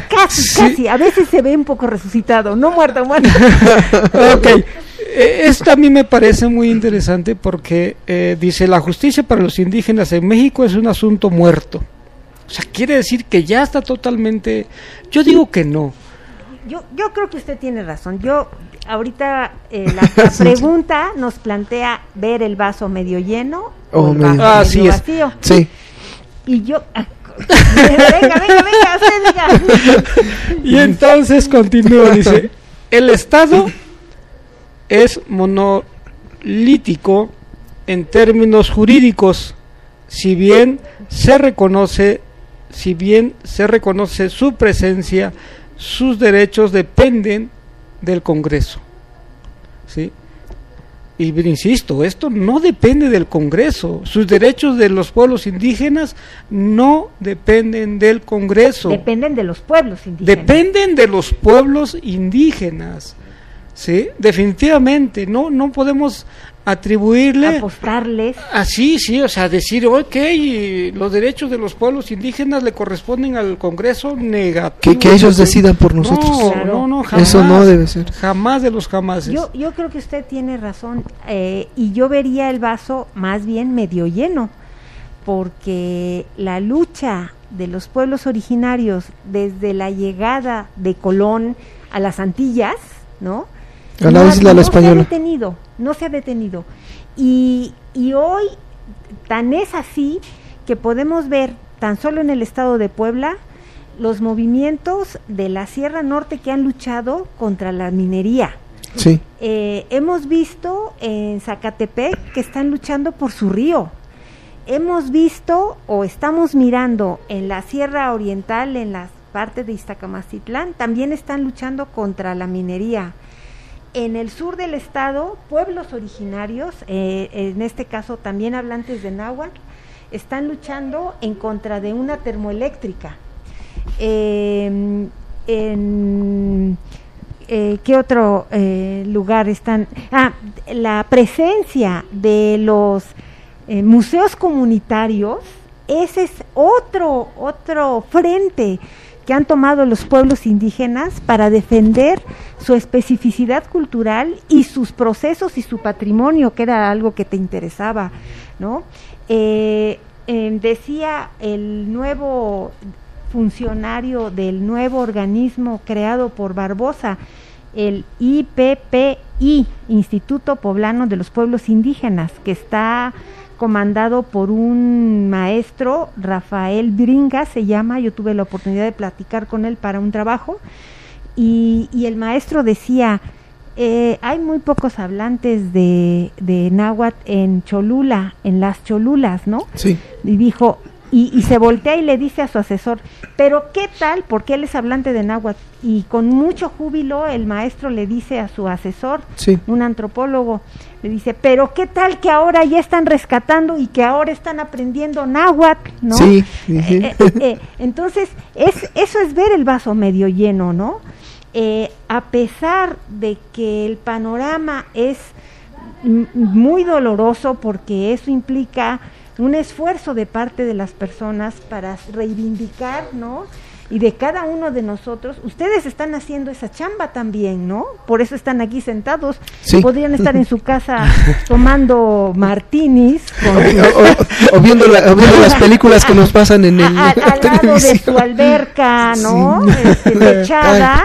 Casi, casi, a veces se ve un poco resucitado, no muerto, muerto. ok, eh, esto a mí me parece muy interesante porque eh, dice, la justicia para los indígenas en México es un asunto muerto. O sea, quiere decir que ya está totalmente... Yo digo que no. Yo, yo creo que usted tiene razón. Yo ahorita eh, la, pregunta nos plantea ver el vaso medio lleno o, medio, vacío. Sí. Y yo... Venga, venga, venga, usted diga. Y entonces continúa, dice, el Estado es monolítico en términos jurídicos, si bien se reconoce, si bien se reconoce su presencia, sus derechos dependen del Congreso. ¿Sí? Y insisto, esto no depende del Congreso. Sus derechos de los pueblos indígenas no dependen del Congreso. Dependen de los pueblos indígenas. Dependen de los pueblos indígenas. Sí, definitivamente, no, no podemos atribuirle apostarles así sí o sea decir ok los derechos de los pueblos indígenas le corresponden al Congreso negativo. Que, ellos decidan por nosotros. no no no jamás, eso no debe ser. jamás de los jamás yo yo creo que usted tiene razón eh, y yo vería el vaso más bien medio lleno porque la lucha de los pueblos originarios desde la llegada de Colón a las Antillas no no, se ha detenido, no se ha detenido. Y, y hoy tan es así que podemos ver tan solo en el estado de Puebla los movimientos de la Sierra Norte que han luchado contra la minería. Sí. Eh, hemos visto en Zacatepec que están luchando por su río. Hemos visto o estamos mirando en la Sierra Oriental, en la parte de Iztacamacitlán, también están luchando contra la minería en el sur del estado, pueblos originarios, eh, en este caso también hablantes de náhuatl, están luchando en contra de una termoeléctrica. Em, en, eh, ¿Qué otro eh, lugar están? Ah, la presencia de los museos comunitarios, ese es otro, otro frente que han tomado los pueblos indígenas para defender su especificidad cultural y sus procesos y su patrimonio, que era algo que te interesaba, ¿no? Eh, em, decía el nuevo funcionario del nuevo organismo creado por Barbosa, el IPPI, Instituto Poblano de los Pueblos Indígenas, que está comandado por un maestro, Rafael Bringa se llama, yo tuve la oportunidad de platicar con él para un trabajo, y, el maestro decía, eh, hay muy pocos hablantes de, de náhuatl en Cholula, en las Cholulas, ¿no? Sí. Y dijo, y, se voltea y le dice a su asesor, pero ¿qué tal? Porque él es hablante de náhuatl. Y con mucho júbilo el maestro le dice a su asesor, un antropólogo, le dice, pero ¿qué tal que ahora ya están rescatando y que ahora están aprendiendo náhuatl? ¿no? Sí. Eh, eh, eh, entonces, es, eso es ver el vaso medio lleno, ¿no? a pesar de que el panorama es muy doloroso porque eso implica un esfuerzo de parte de las personas para reivindicar, ¿no? y de cada uno de nosotros, ustedes están haciendo esa chamba también, ¿no? Por eso están aquí sentados. Podrían estar en su casa tomando martinis. o, viendo las películas que nos pasan en el... al lado de su alberca, ¿no? Este,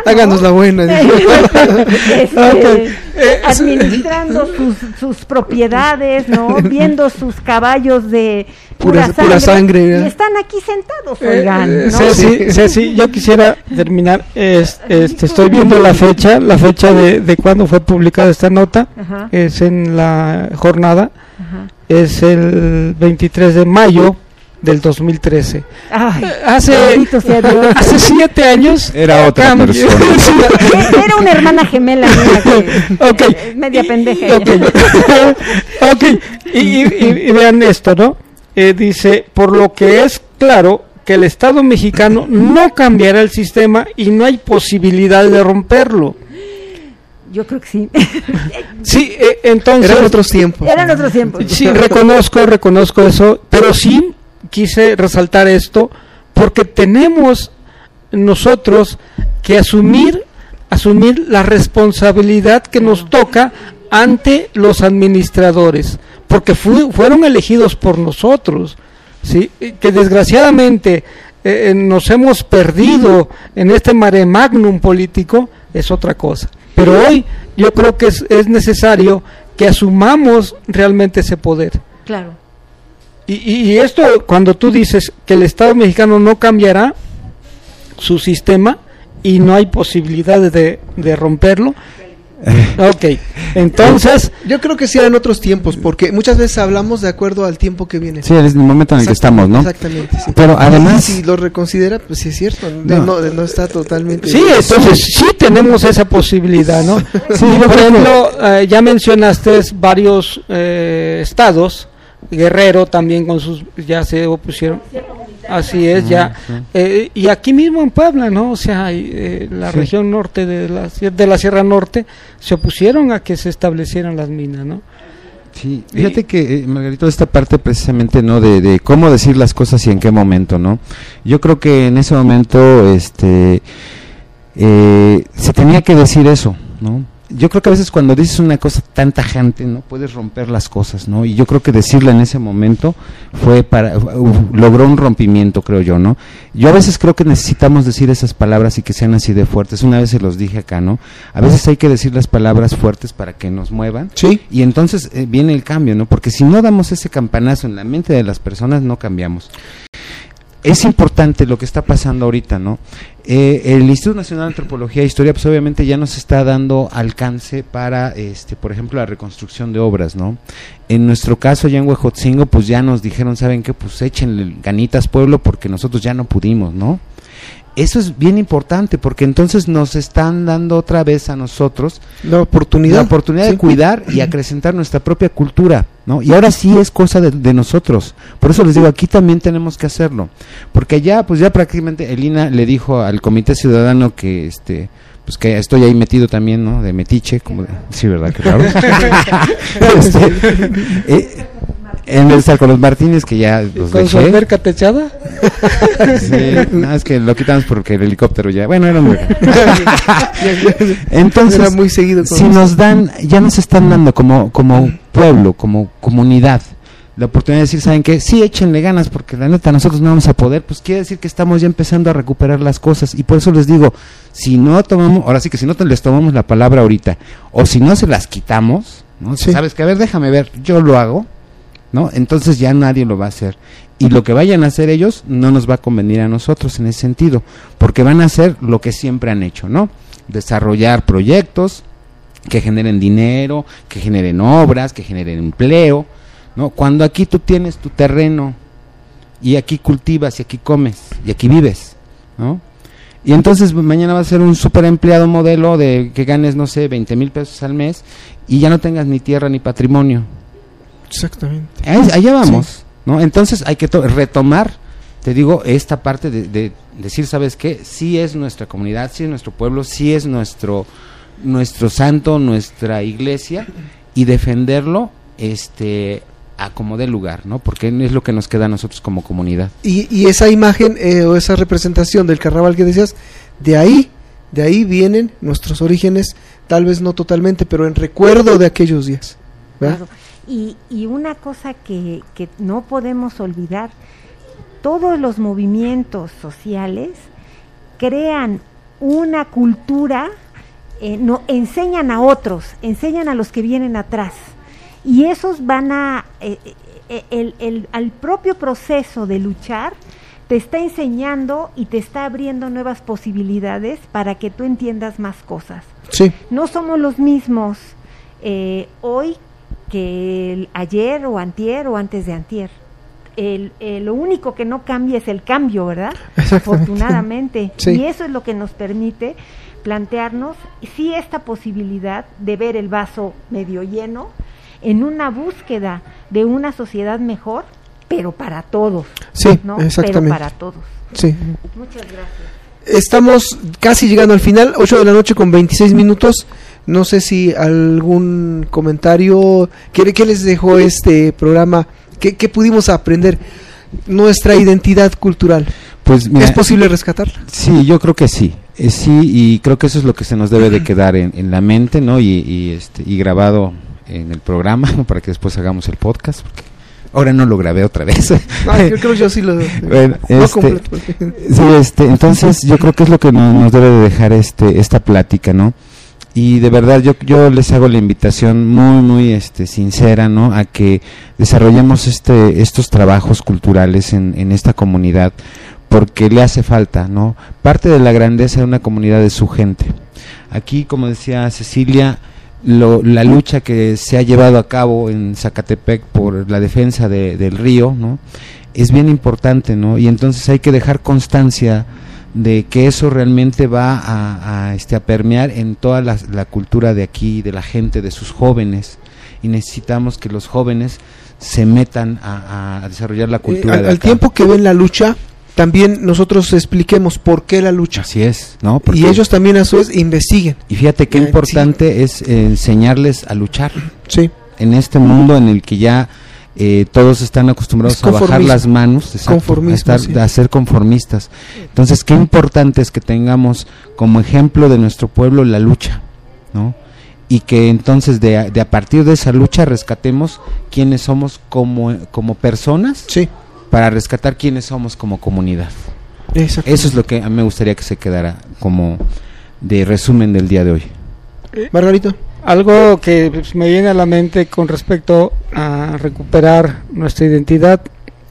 Háganos la buena. Este, administrando sus, sus propiedades, ¿no? Viendo sus caballos de pura, sangre, y están aquí sentados, eh, oigan. Eh, ¿no? Ceci, yo quisiera terminar. este, estoy viendo la fecha, la fecha de, de cuando fue publicada esta nota. Es en la jornada. Es el 23 de mayo del 2013. Ay, hace, hace siete años era otra persona. Era una hermana gemela mía media pendeja. Ok, Y, y, vean esto, ¿no? Eh, dice, por lo que es claro que el Estado mexicano no cambiará el sistema y no hay posibilidad de romperlo. Yo creo que sí. sí, eh, entonces... Eran otros tiempos. Eran otros tiempos. Sí, reconozco, reconozco eso, pero sí quise resaltar esto porque tenemos nosotros que asumir, asumir la responsabilidad que nos toca ante los administradores porque fueron elegidos por nosotros, ¿sí? que desgraciadamente eh, eh, nos hemos perdido en este mare magnum político, es otra cosa. Pero hoy yo creo que es, es necesario que asumamos realmente ese poder. Claro. Y, y, esto, cuando tú dices que el Estado mexicano no cambiará su sistema y no hay posibilidad de, de romperlo, ok, entonces... Yo creo que sí en otros tiempos, porque muchas veces hablamos de acuerdo al tiempo que viene. Sí, es el momento en el que estamos, ¿no? Exactamente, sí. Pero además... si lo reconsidera, pues sí es cierto, no, está totalmente... Sí, entonces sí tenemos esa posibilidad, ¿no? sí, por ejemplo, eh, ya mencionaste varios eh, estados, Guerrero también con sus... ya se opusieron Así es, ya. Eh, y aquí mismo en Puebla, ¿no? O sea, eh, la región norte de la, de la Sierra Norte se opusieron a que se establecieran las minas, ¿no? Sí, fíjate que, eh, Margarito, esta parte precisamente, ¿no? De, de, cómo decir las cosas y en qué momento, ¿no? Yo creo que en ese momento, este, se tenía que decir eso, ¿no? Yo creo que a veces cuando dices una cosa tan tajante, no puedes romper las cosas, ¿no? Y yo creo que decirla en ese momento fue para logró un rompimiento, creo yo, ¿no? Yo a veces creo que necesitamos decir esas palabras y que sean así de fuertes. Una vez se los dije acá, ¿no? A veces hay que decir las palabras fuertes para que nos muevan. Sí. Y entonces eh, viene el cambio, ¿no? Porque si no damos ese campanazo en la mente de las personas, no cambiamos es importante lo que está pasando ahorita, ¿no? Eh, el Instituto Nacional de Antropología e Historia, pues obviamente ya nos está dando alcance para, este, por ejemplo, la reconstrucción de obras, ¿no? En nuestro caso, ya en Huejotzingo, pues ya nos dijeron, ¿saben qué? Pues échenle ganitas pueblo porque nosotros ya no pudimos, ¿no? Eso es bien importante porque entonces nos están dando otra vez a nosotros la oportunidad, la oportunidad de cuidar y acrecentar nuestra propia cultura, ¿no? Y ahora sí es cosa de, nosotros. Por eso les digo, aquí también tenemos que hacerlo, porque ya, pues ya prácticamente Elina le dijo al Comité Ciudadano que, este, pues que estoy ahí metido también, ¿no? De metiche, como sí, verdad, claro. este, eh, en el con los Martínez que ya los ¿Con su alberca techada? sí, no, es que lo quitamos porque el helicóptero ya, bueno, era un Entonces, era muy seguido si nos dan, ya nos están dando como, como pueblo, como comunidad, la oportunidad de decir, ¿saben qué? Sí, échenle ganas, porque la neta nosotros no vamos a poder, pues quiere decir que estamos ya empezando a recuperar las cosas. Y por eso les digo, si no tomamos, ahora sí que si no les tomamos la palabra ahorita, o si no se las quitamos, ¿no? Sabes que, a ver, déjame ver, yo lo hago, ¿no? Entonces ya nadie lo va a hacer. Y lo que vayan a hacer ellos no nos va a convenir a nosotros en ese sentido, porque van a hacer lo que siempre han hecho, ¿no? Desarrollar proyectos que generen dinero, que generen obras, que generen empleo, ¿no? Cuando aquí tú tienes tu terreno y aquí cultivas y aquí comes y aquí vives, ¿no? Y entonces mañana va a ser un super empleado modelo de que ganes, no sé, 20 mil pesos al mes y ya no tengas ni tierra ni patrimonio. Exactamente. allá vamos, ¿no? Entonces hay que retomar, te digo, esta parte de, de, decir, ¿sabes qué? Sí es nuestra comunidad, sí es nuestro pueblo, sí es nuestro, nuestro santo, nuestra iglesia y defenderlo este a como dé lugar, ¿no? Porque es lo que nos queda a nosotros como comunidad. Y, y esa imagen eh, o esa representación del carnaval que decías, de ahí, de ahí vienen nuestros orígenes, tal vez no totalmente, pero en recuerdo de aquellos días. Y, y, una cosa que, que no podemos olvidar, todos los movimientos sociales crean una cultura, eh, no, enseñan a otros, enseñan a los que vienen atrás y esos van a, eh, eh, el, el, al propio proceso de luchar, te está enseñando y te está abriendo nuevas posibilidades para que tú entiendas más cosas. Sí. No somos los mismos eh, hoy que ayer o antier o antes de antier. El, lo único que no cambia es el cambio, ¿verdad? Afortunadamente. Y eso es lo que nos permite plantearnos sí esta posibilidad de ver el vaso medio lleno, en una búsqueda de una sociedad mejor, pero para todos. Sí, exactamente. Pero para todos. Sí. Muchas gracias. Estamos casi llegando al final, 8 de la noche con 26 minutos. No sé si algún comentario, ¿qué, qué les dejó este programa? ¿Qué, ¿Qué, pudimos aprender? Nuestra identidad cultural. Pues ¿Es posible rescatarla? Sí, yo creo que sí. Eh, sí, y creo que eso es lo que se nos debe de quedar en, en la mente, ¿no? Y, y, este, y grabado en el programa para que después hagamos el podcast. Porque ahora no lo grabé otra vez. yo creo que yo sí lo. Bueno, este, sí, este, entonces yo creo que es lo que nos, debe de dejar este esta plática, ¿no? Y de verdad yo yo les hago la invitación muy muy este sincera, ¿no? A que desarrollemos este estos trabajos culturales en, en esta comunidad porque le hace falta, ¿no? Parte de la grandeza de una comunidad es su gente. Aquí, como decía Cecilia, la lucha que se ha llevado a cabo en Zacatepec por la defensa del río, ¿no? Es bien importante, ¿no? Y entonces hay que dejar constancia de que eso realmente va a, este, a permear en toda la, cultura de aquí, de la gente, de sus jóvenes. Y necesitamos que los jóvenes se metan a, desarrollar la cultura. Eh, al, tiempo que ven la lucha, también nosotros expliquemos por qué la lucha. Así es, ¿no? y ellos también a su vez investiguen. Y fíjate qué importante es enseñarles a luchar. Sí. En este mundo en el que ya eh, todos están acostumbrados a bajar las manos, a, a ser conformistas. Entonces, qué importante es que tengamos como ejemplo de nuestro pueblo la lucha, ¿no? Y que entonces de, de a partir de esa lucha rescatemos quiénes somos como, como personas. Sí para rescatar quiénes somos como comunidad. Eso es lo que a mí me gustaría que se quedara como de resumen del día de hoy. Margarito. Algo que pues, me viene a la mente con respecto a recuperar nuestra identidad.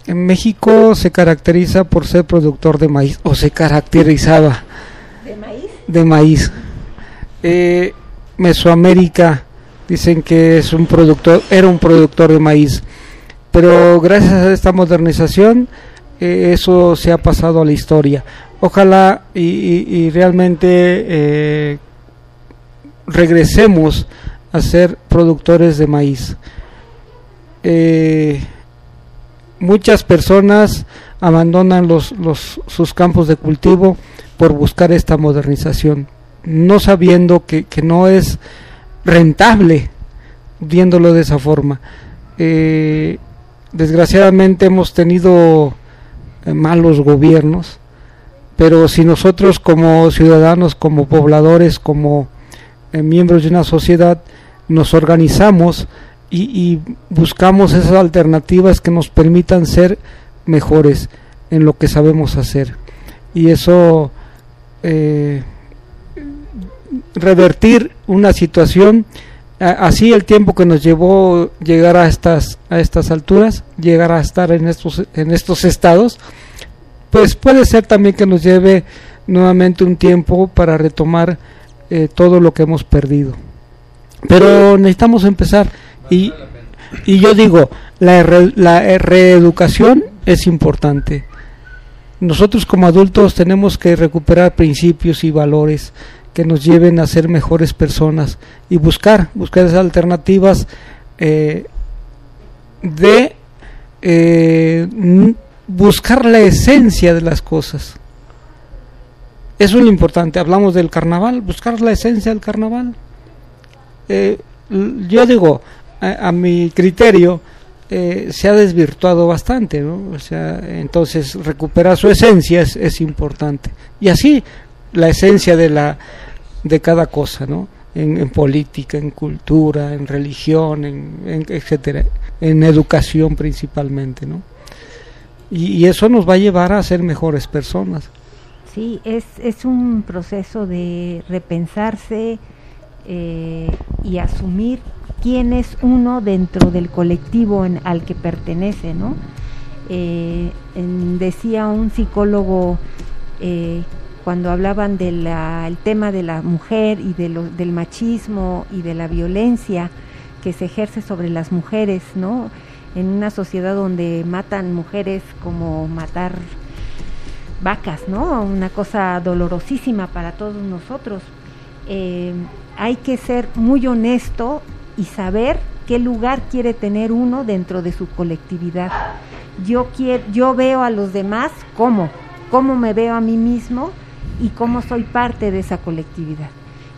En México se caracteriza por ser productor de maíz, o se caracterizaba. ¿De maíz? De maíz. Eh, Mesoamérica dicen que es un productor, era un productor de maíz pero gracias a esta modernización eh, eso se ha pasado a la historia. Ojalá y, realmente eh, regresemos a ser productores de maíz. Eh, muchas personas abandonan los, los, sus campos de cultivo por buscar esta modernización, no sabiendo que, que no es rentable viéndolo de esa forma. Eh, desgraciadamente hemos tenido eh, malos gobiernos, pero si nosotros como ciudadanos, como pobladores, como miembros de una sociedad, nos organizamos y, buscamos esas alternativas que nos permitan ser mejores en lo que sabemos hacer. Y eso, eh, revertir una situación, así el tiempo que nos llevó llegar a estas, a estas alturas, llegar a estar en estos, en estos estados, pues puede ser también que nos lleve nuevamente un tiempo para retomar eh, todo lo que hemos perdido. Pero necesitamos empezar y, y yo digo, la, la reeducación es importante. Nosotros como adultos tenemos que recuperar principios y valores que nos lleven a ser mejores personas y buscar, buscar esas alternativas eh, de eh, buscar la esencia de las cosas. Es lo importante. Hablamos del carnaval, buscar la esencia del carnaval. Eh, yo digo, a, mi criterio, eh, se ha desvirtuado bastante, ¿no? O sea, entonces recuperar su esencia es, importante. Y así la esencia de la de cada cosa, ¿no? En, política, en cultura, en religión, en, etcétera, en educación principalmente, ¿no? Y, eso nos va a llevar a ser mejores personas. Sí, es, es un proceso de repensarse eh, y asumir quién es uno dentro del colectivo en, al que pertenece, ¿no? Eh, decía un psicólogo eh, cuando hablaban del tema de la mujer y de del machismo y de la violencia que se ejerce sobre las mujeres, ¿no? En una sociedad donde matan mujeres como matar vacas, ¿no? Una cosa dolorosísima para todos nosotros. Eh, hay que ser muy honesto y saber qué lugar quiere tener uno dentro de su colectividad. Yo quiero, yo veo a los demás cómo, cómo me veo a mí mismo y cómo soy parte de esa colectividad.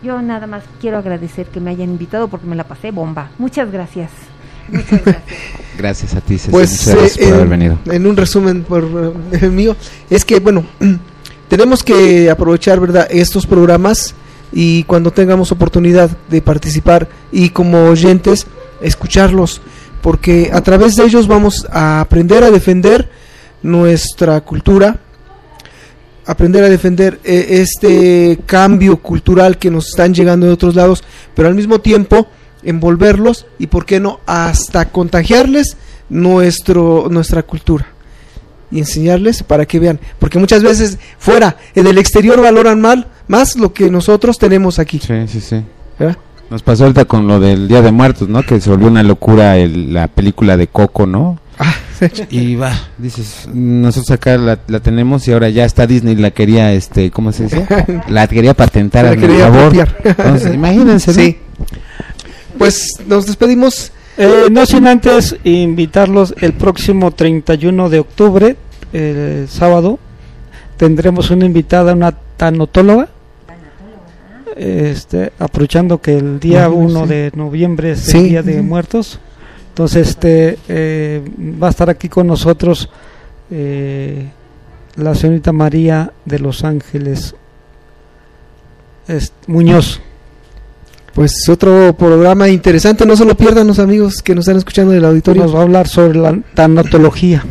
Yo nada más quiero agradecer que me hayan invitado porque me la pasé bomba. Muchas gracias. Muchas gracias. a ti, Ceci. Pues gracias por haber venido. En un resumen por eh, mío, es que bueno, tenemos que aprovechar, ¿verdad?, estos programas y cuando tengamos oportunidad de participar y como oyentes escucharlos porque a través de ellos vamos a aprender a defender nuestra cultura aprender a defender eh, este cambio cultural que nos están llegando de otros lados pero al mismo tiempo envolverlos y por qué no hasta contagiarles nuestro nuestra cultura y enseñarles para que vean porque muchas veces fuera en el exterior valoran mal más lo que nosotros tenemos aquí. Sí, sí, sí. Nos pasó ahorita con lo del Día de Muertos, ¿no? Que se volvió una locura el, la película de Coco, ¿no? Ah, y va, dices, nosotros acá la, tenemos y ahora ya está Disney la quería, este, ¿cómo se dice? La quería patentar la quería favor. Entonces, imagínense. Sí. Pues nos despedimos. Eh, no sin antes invitarlos el próximo 31 de octubre, el sábado, tendremos una invitada, una tanotóloga este, aprovechando que el día 1 de noviembre es el Día de Muertos. Entonces, este eh, va a estar aquí con nosotros eh, la señorita María de Los Ángeles Muñoz. Pues otro programa interesante, no se lo pierdan los amigos que nos están escuchando del auditorio. Nos va a hablar sobre la tanatología.